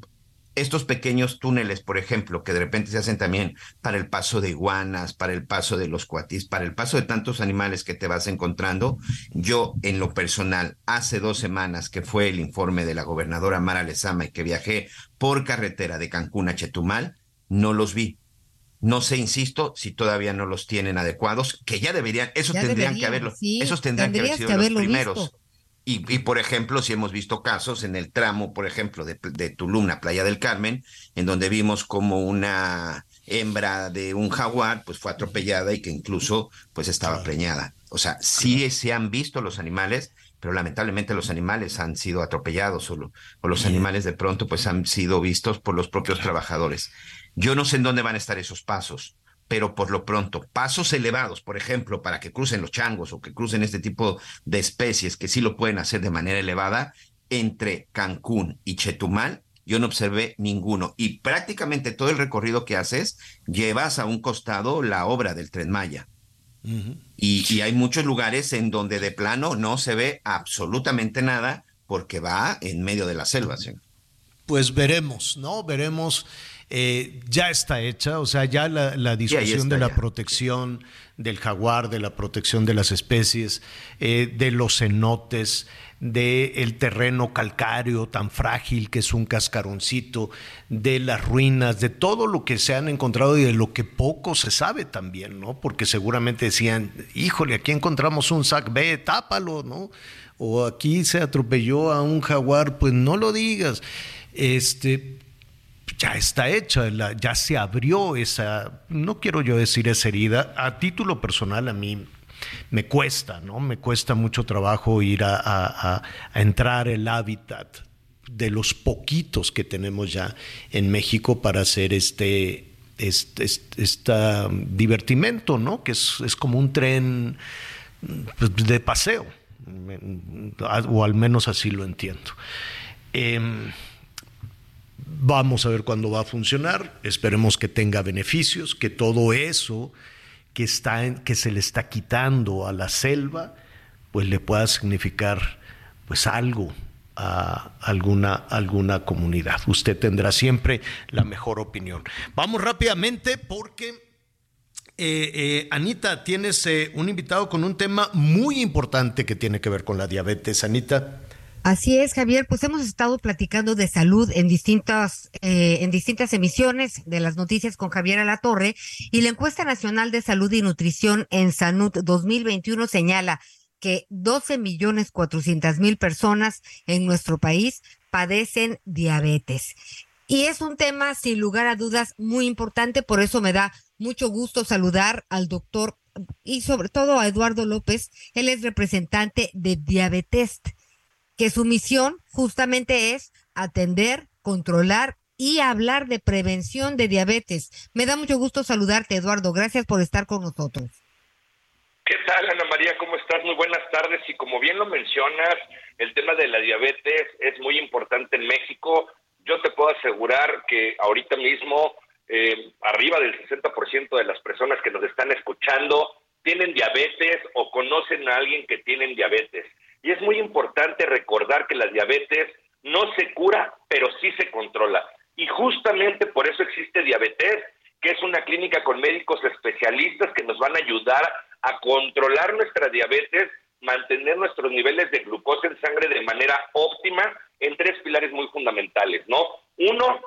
estos pequeños túneles, por ejemplo, que de repente se hacen también para el paso de iguanas, para el paso de los cuatis, para el paso de tantos animales que te vas encontrando, yo en lo personal, hace dos semanas que fue el informe de la gobernadora Mara Lezama y que viajé por carretera de Cancún a Chetumal, no los vi. No sé, insisto, si todavía no los tienen adecuados, que ya deberían, esos tendrían que haberlo, esos tendrían que haber sido los primeros. Y, por ejemplo, si hemos visto casos en el tramo, por ejemplo, de, de Tulum a Playa del Carmen, en donde vimos como una hembra de un jaguar, pues fue atropellada y que incluso pues estaba preñada. O sea, sí se han visto los animales, pero lamentablemente los animales han sido atropellados o, o los animales de pronto pues han sido vistos por los propios trabajadores. Yo no sé en dónde van a estar esos pasos pero por lo pronto, pasos elevados, por ejemplo, para que crucen los changos o que crucen este tipo de especies que sí lo pueden hacer de manera elevada, entre Cancún y Chetumal, yo no observé ninguno. Y prácticamente todo el recorrido que haces, llevas a un costado la obra del tren Maya. y, hay muchos lugares en donde de plano no se ve absolutamente nada porque va en medio de la selva. Pues veremos, ¿no? Veremos eh, ya está hecha, o sea, ya la, discusión de la protección del jaguar, de la protección de las especies, eh, de los cenotes, del el terreno calcáreo tan frágil que es un cascaroncito, de las ruinas, de todo lo que se han encontrado y de lo que poco se sabe también, ¿no? Porque seguramente decían, híjole, aquí encontramos un sac B, tápalo, ¿no? O aquí se atropelló a un jaguar, pues no lo digas. Este, ya está hecha, ya se abrió esa, no quiero yo decir esa herida, a título personal a mí me cuesta, ¿no? Me cuesta mucho trabajo ir a, entrar el hábitat de los poquitos que tenemos ya en México para hacer este, este, este, divertimento, ¿no? Que es, como un tren pues, de paseo, o al menos así lo entiendo. Em, Vamos a ver cuándo va a funcionar, esperemos que tenga beneficios, que todo eso que, está que se le está quitando a la selva, pues le pueda significar pues algo a alguna, alguna comunidad. Usted tendrá siempre la mejor opinión. Vamos rápidamente porque eh, eh, Anita, tienes eh, un invitado con un tema muy importante que tiene que ver con la diabetes. Anita. Así es, Javier. Pues hemos estado platicando de salud en distintas, eh, en distintas emisiones de las noticias con Javier Alatorre y la encuesta nacional de salud y nutrición en Sanud 2021 señala que 12 millones 400 mil personas en nuestro país padecen diabetes. Y es un tema, sin lugar a dudas, muy importante. Por eso me da mucho gusto saludar al doctor y sobre todo a Eduardo López. Él es representante de Diabetes que su misión justamente es atender, controlar y hablar de prevención de diabetes. Me da mucho gusto saludarte, Eduardo. Gracias por estar con nosotros. ¿Qué tal, Ana María? ¿Cómo estás? Muy buenas tardes. Y como bien lo mencionas, el tema de la diabetes es muy importante en México. Yo te puedo asegurar que ahorita mismo eh, arriba del 60% de las personas que nos están escuchando tienen diabetes o conocen a alguien que tienen diabetes. Y es muy importante recordar que la diabetes no se cura, pero sí se controla. Y justamente por eso existe diabetes, que es una clínica con médicos especialistas que nos van a ayudar a controlar nuestra diabetes, mantener nuestros niveles de glucosa en sangre de manera óptima en tres pilares muy fundamentales, ¿no? Uno,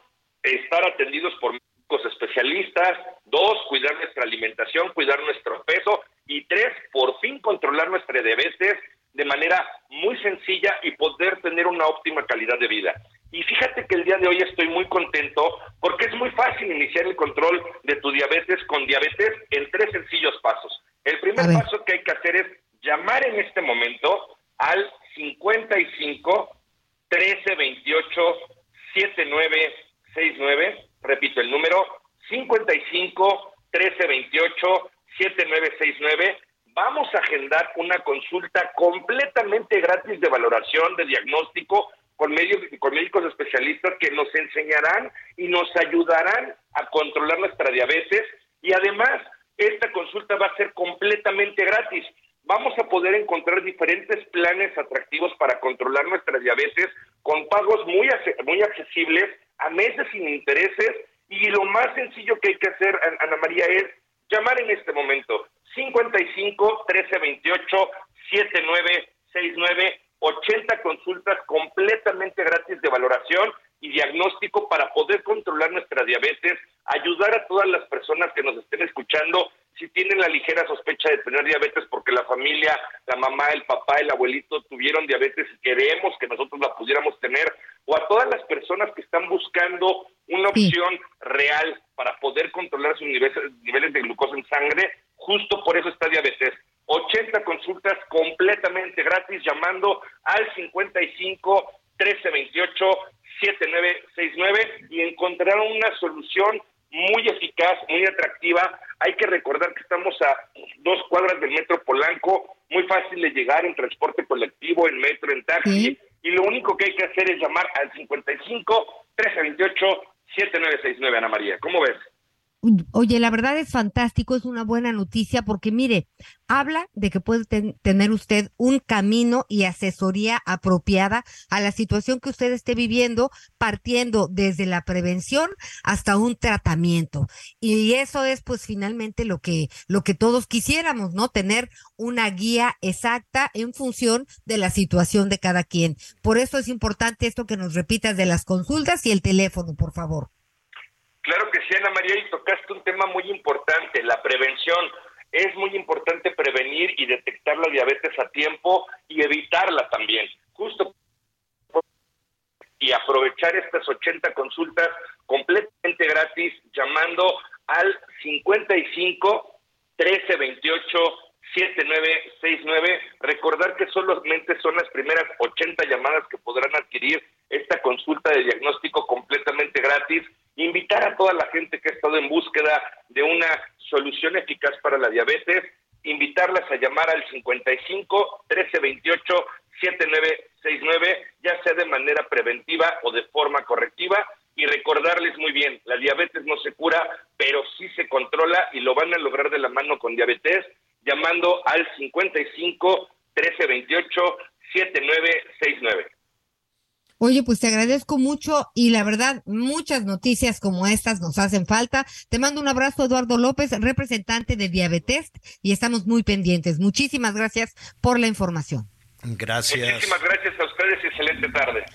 estar atendidos por médicos especialistas. Dos, cuidar nuestra alimentación, cuidar nuestro peso. Y tres, por fin controlar prediabetes de manera muy sencilla y poder tener una óptima calidad de vida. Y fíjate que el día de hoy estoy muy contento porque es muy fácil iniciar el control de tu diabetes con diabetes en tres sencillos pasos. El primer paso que hay que hacer es llamar en este momento al 55 13 28 79 69. Repito el número 55 13 28 7969. Vamos a agendar una consulta completamente gratis de valoración, de diagnóstico, con, con médicos especialistas que nos enseñarán y nos ayudarán a controlar nuestra diabetes. Y además, esta consulta va a ser completamente gratis. Vamos a poder encontrar diferentes planes atractivos para controlar nuestra diabetes con pagos muy, muy accesibles, a meses sin intereses. Y lo más sencillo que hay que hacer, Ana María, es llamar en este momento 55 1328 7969 80 consultas completamente gratis de valoración y diagnóstico para poder controlar nuestra diabetes, ayudar a todas las personas que nos estén escuchando si tienen la ligera sospecha de tener diabetes porque la familia, la mamá, el papá, el abuelito tuvieron diabetes y queremos que nosotros la pudiéramos tener, o a todas las personas que están buscando una opción real para poder controlar sus niveles, niveles de glucosa en sangre, justo por eso está diabetes. 80 consultas completamente gratis llamando al 55 1328 7969 y encontrarán una solución muy eficaz, muy atractiva. Hay que recordar que estamos a dos cuadras del metro Polanco, muy fácil de llegar en transporte colectivo, en metro, en taxi, y lo único que hay que hacer es llamar al 55 1328 7969, Ana María. ¿Cómo ves? Oye, la verdad es fantástico, es una buena noticia porque mire, habla de que puede tener usted un camino y asesoría apropiada a la situación que usted esté viviendo, partiendo desde la prevención hasta un tratamiento. Y eso es pues finalmente lo que lo que todos quisiéramos, ¿no? Tener una guía exacta en función de la situación de cada quien. Por eso es importante esto que nos repitas de las consultas y el teléfono, por favor. Claro que sí, Ana María, y tocaste un tema muy importante, la prevención. Es muy importante prevenir y detectar la diabetes a tiempo y evitarla también. Justo y aprovechar estas 80 consultas completamente gratis llamando al 55 13 28 7969. Recordar que solamente son las primeras 80 llamadas que podrán adquirir esta consulta de diagnóstico completamente gratis invitar a toda la gente que ha estado en búsqueda de una solución eficaz para la diabetes, invitarlas a llamar al 55 1328 7969, ya sea de manera preventiva o de forma correctiva, y recordarles muy bien, la diabetes no se cura, pero sí se controla y lo van a lograr de la mano con diabetes, llamando al 55 1328 7969. Oye, pues te agradezco mucho y la verdad, muchas noticias como estas nos hacen falta. Te mando un abrazo, Eduardo López, representante de Diabetes, y estamos muy pendientes. Muchísimas gracias por la información. Gracias. Muchísimas gracias a ustedes y excelente tarde.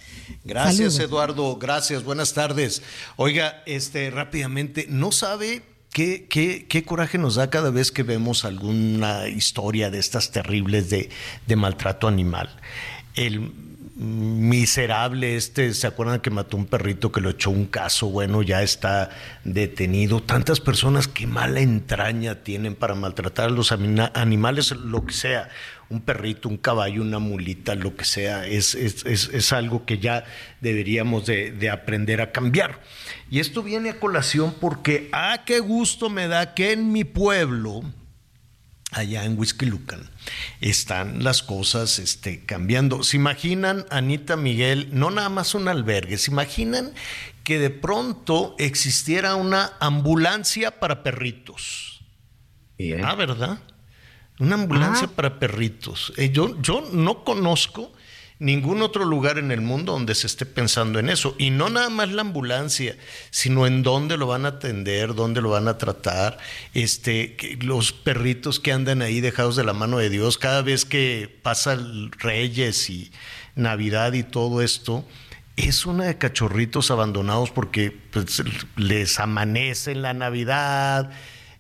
Gracias, Eduardo. Gracias. Buenas tardes. Oiga, este, rápidamente, ¿no sabe Qué, qué, qué, coraje nos da cada vez que vemos alguna historia de estas terribles de, de maltrato animal. El, miserable este, ¿se acuerdan que mató un perrito que lo echó un caso? Bueno, ya está detenido. Tantas personas que mala entraña tienen para maltratar a los animales, lo que sea, un perrito, un caballo, una mulita, lo que sea, es, es, es, algo que ya deberíamos de, de, aprender a cambiar. Y esto viene a colación porque, ah, qué gusto me da que en mi pueblo, allá en Whisky Lucan, están las cosas este, cambiando. ¿Se imaginan, Anita Miguel, no nada más un albergue, se imaginan que de pronto existiera una ambulancia para perritos? Ah, ¿verdad? Una ambulancia para perritos. Eh, yo, yo no conozco ningún otro lugar en el mundo donde se esté pensando en eso. Y no nada más la ambulancia, sino en dónde lo van a atender, dónde lo van a tratar. Este, los perritos que andan ahí dejados de la mano de Dios, cada vez que pasa Reyes y Navidad y todo esto, es una de cachorritos abandonados porque pues, les amanece en la Navidad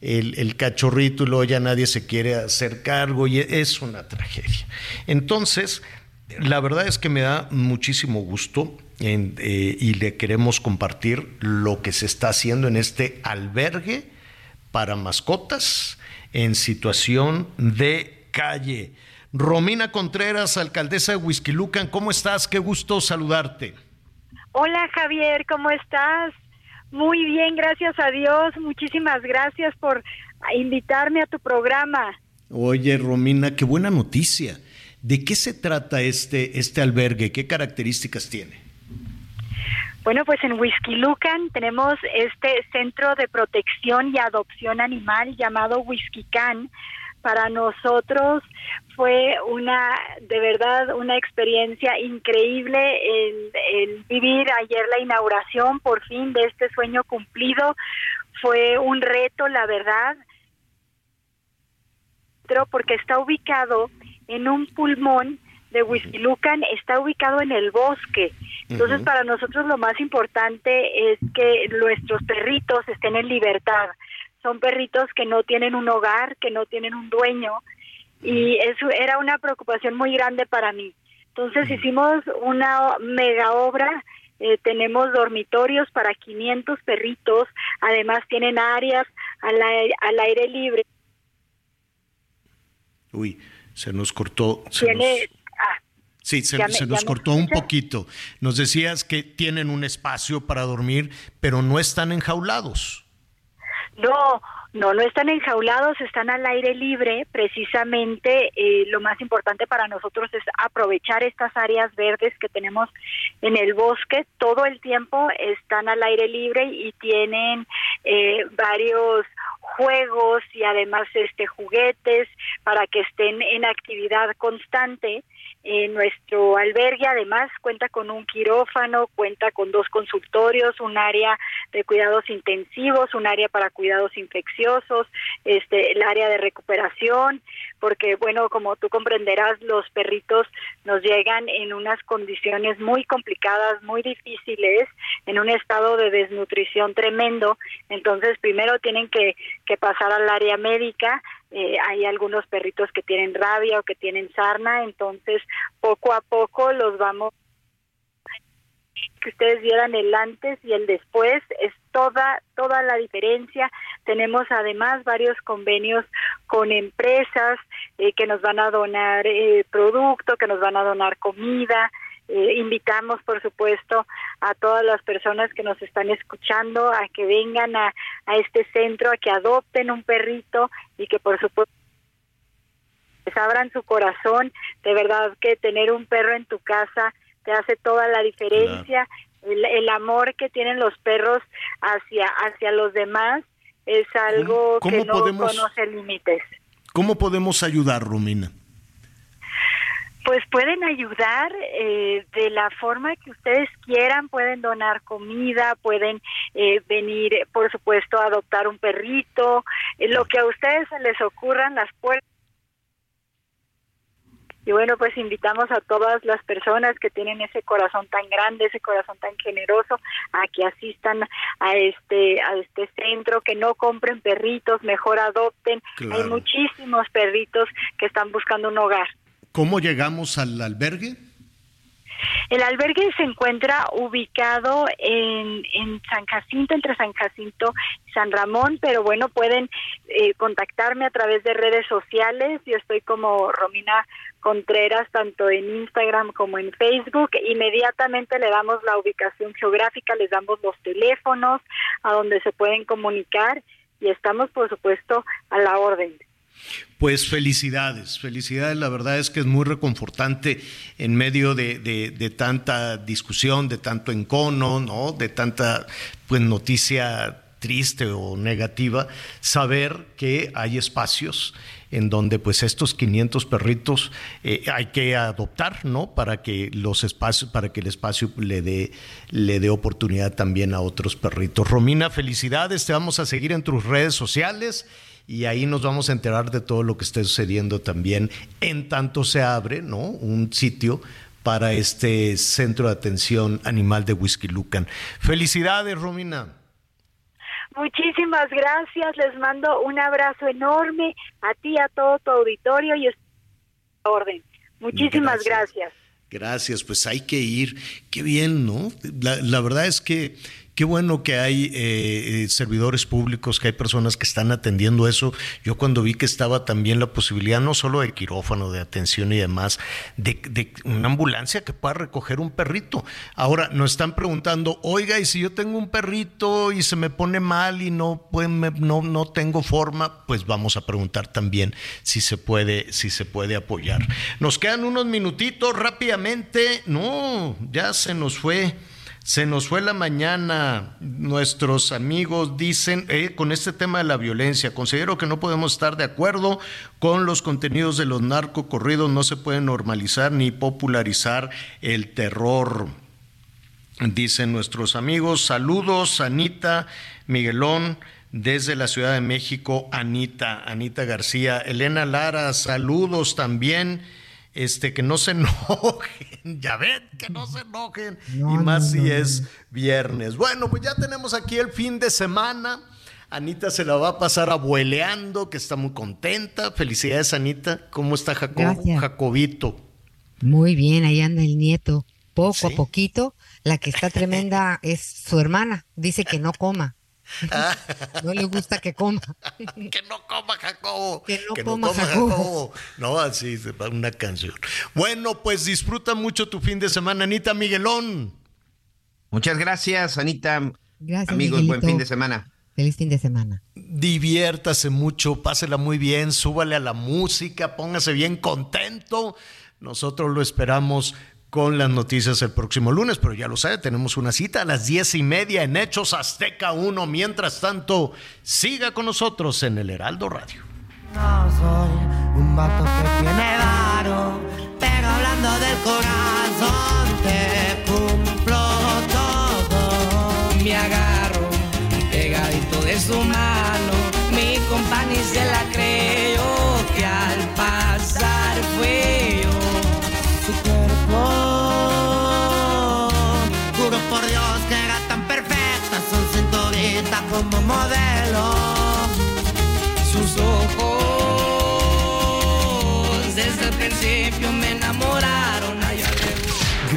el, cachorrito y luego ya nadie se quiere hacer cargo y es una tragedia. Entonces, la verdad es que me da muchísimo gusto eh, y le queremos compartir lo que se está haciendo en este albergue para mascotas en situación de calle. Romina Contreras, alcaldesa de Huizquilucan, ¿cómo estás? Qué gusto saludarte. Hola Javier, ¿cómo estás? Muy bien, gracias a Dios. Muchísimas gracias por invitarme a tu programa. Oye, Romina, qué buena noticia. ¿De qué se trata este, este albergue? ¿Qué características tiene? Bueno, pues en Whisky Lucan tenemos este centro de protección y adopción animal llamado Whisky Can. Para nosotros fue una, de verdad, una experiencia increíble el, vivir ayer la inauguración por fin de este sueño cumplido. Fue un reto, la verdad, porque está ubicado en un pulmón de Lucan, está ubicado en el bosque. Entonces, para nosotros lo más importante es que nuestros perritos estén en libertad. Son perritos que no tienen un hogar, que no tienen un dueño, y eso era una preocupación muy grande para mí. Entonces, hicimos una mega obra. Eh, tenemos dormitorios para 500 perritos, además tienen áreas al aire, al aire libre. Uy, se nos cortó. Sí, se, nos cortó un poquito. Nos decías que tienen un espacio para dormir, pero no están enjaulados. No, no, no están enjaulados, están al aire libre. Precisamente eh, lo más importante para nosotros es aprovechar estas áreas verdes que tenemos en el bosque. Todo el tiempo están al aire libre y tienen eh, varios juegos y además este juguetes para que estén en actividad constante eh, nuestro albergue además cuenta con un quirófano, cuenta con dos consultorios, un área de cuidados intensivos, un área para cuidados infecciosos, este, el área de recuperación, porque bueno, como tú comprenderás, los perritos nos llegan en unas condiciones muy complicadas, muy difíciles, en un estado de desnutrición tremendo, entonces primero tienen que, que pasar al área médica, eh, hay algunos perritos que tienen rabia o que tienen sarna, entonces poco a poco los vamos que ustedes vieran el antes y el después es toda toda la diferencia. Tenemos además varios convenios con empresas eh, que nos van a donar eh, producto que nos van a donar comida eh, invitamos, por supuesto, a todas las personas que nos están escuchando a que vengan a, a este centro, a que adopten un perrito y que, por supuesto, les abran su corazón. De verdad que tener un perro en tu casa te hace toda la diferencia. El, amor que tienen los perros hacia, hacia los demás es algo que no conoce límites. ¿Cómo podemos ayudar, Romina? Pues pueden ayudar eh, de la forma que ustedes quieran, pueden donar comida, pueden eh, venir, por supuesto, a adoptar un perrito, eh, lo que a ustedes se les ocurran, las puertas. Y bueno, pues invitamos a todas las personas que tienen ese corazón tan grande, ese corazón tan generoso, a que asistan a este a este centro, que no compren perritos, mejor adopten. Hay muchísimos perritos que están buscando un hogar. ¿Cómo llegamos al albergue? El albergue se encuentra ubicado en, San Jacinto, entre San Jacinto y San Ramón, pero bueno, pueden eh, contactarme a través de redes sociales. Yo estoy como Romina Contreras, tanto en Instagram como en Facebook. Inmediatamente le damos la ubicación geográfica, les damos los teléfonos a donde se pueden comunicar y estamos, por supuesto, a la orden. Pues felicidades, felicidades. La verdad es que es muy reconfortante en medio de, tanta discusión, de tanto encono, ¿no? de tanta pues, noticia triste o negativa, saber que hay espacios en donde pues estos 500 perritos eh, hay que adoptar, ¿no? Para que los espacios, para que el espacio le dé le dé oportunidad también a otros perritos. Romina, felicidades, te vamos a seguir en tus redes sociales y ahí nos vamos a enterar de todo lo que esté sucediendo también en tanto se abre, ¿no? Un sitio para este centro de atención animal de Whisky Lucan. Felicidades, Romina. Muchísimas gracias, les mando un abrazo enorme a ti, a todo tu auditorio y orden. Muchísimas gracias. Gracias, pues hay que ir. Qué bien, ¿no? La, la verdad es que Qué bueno que hay eh, eh, servidores públicos, que hay personas que están atendiendo eso. Yo cuando vi que estaba también la posibilidad no solo de quirófano, de atención y demás, de, una ambulancia que pueda recoger un perrito. Ahora nos están preguntando, oiga, y si yo tengo un perrito y se me pone mal y no, no, no tengo forma, pues vamos a preguntar también si se puede, si se puede apoyar. Nos quedan unos minutitos rápidamente. No, ya se nos fue. Se nos fue la mañana. Nuestros amigos dicen, eh, con este tema de la violencia, considero que no podemos estar de acuerdo con los contenidos de los narcocorridos. No se puede normalizar ni popularizar el terror. Dicen nuestros amigos, saludos, Anita, Miguelón desde la Ciudad de México, Anita, Anita García, Elena Lara, saludos también este, que no se enojen, ya ven, que no se enojen, y más si es viernes. Bueno, pues ya tenemos aquí el fin de semana. Anita se la va a pasar abueleando, que está muy contenta. Felicidades, Anita. ¿Cómo está Jacobito? Muy bien, ahí anda el nieto. Poco a poquito. La que está tremenda es su hermana. Dice que no coma. No le gusta que coma. que no coma Jacobo. Que no, coma, Jacobo. No, así se va una canción. Bueno, pues disfruta mucho tu fin de semana, Anita Miguelón. Muchas gracias, Anita. Gracias, Amigos, buen fin de semana. Feliz fin de semana. Diviértase mucho, pásela muy bien, súbale a la música, póngase bien contento. Nosotros lo esperamos con las noticias el próximo lunes, pero ya lo sabe, tenemos una cita a las diez y media en Hechos Azteca 1. Mientras tanto, siga con nosotros en el Heraldo Radio. No soy un vato que tiene varo, pero hablando del corazón te cumplo todo. Me agarro pegadito de su mano,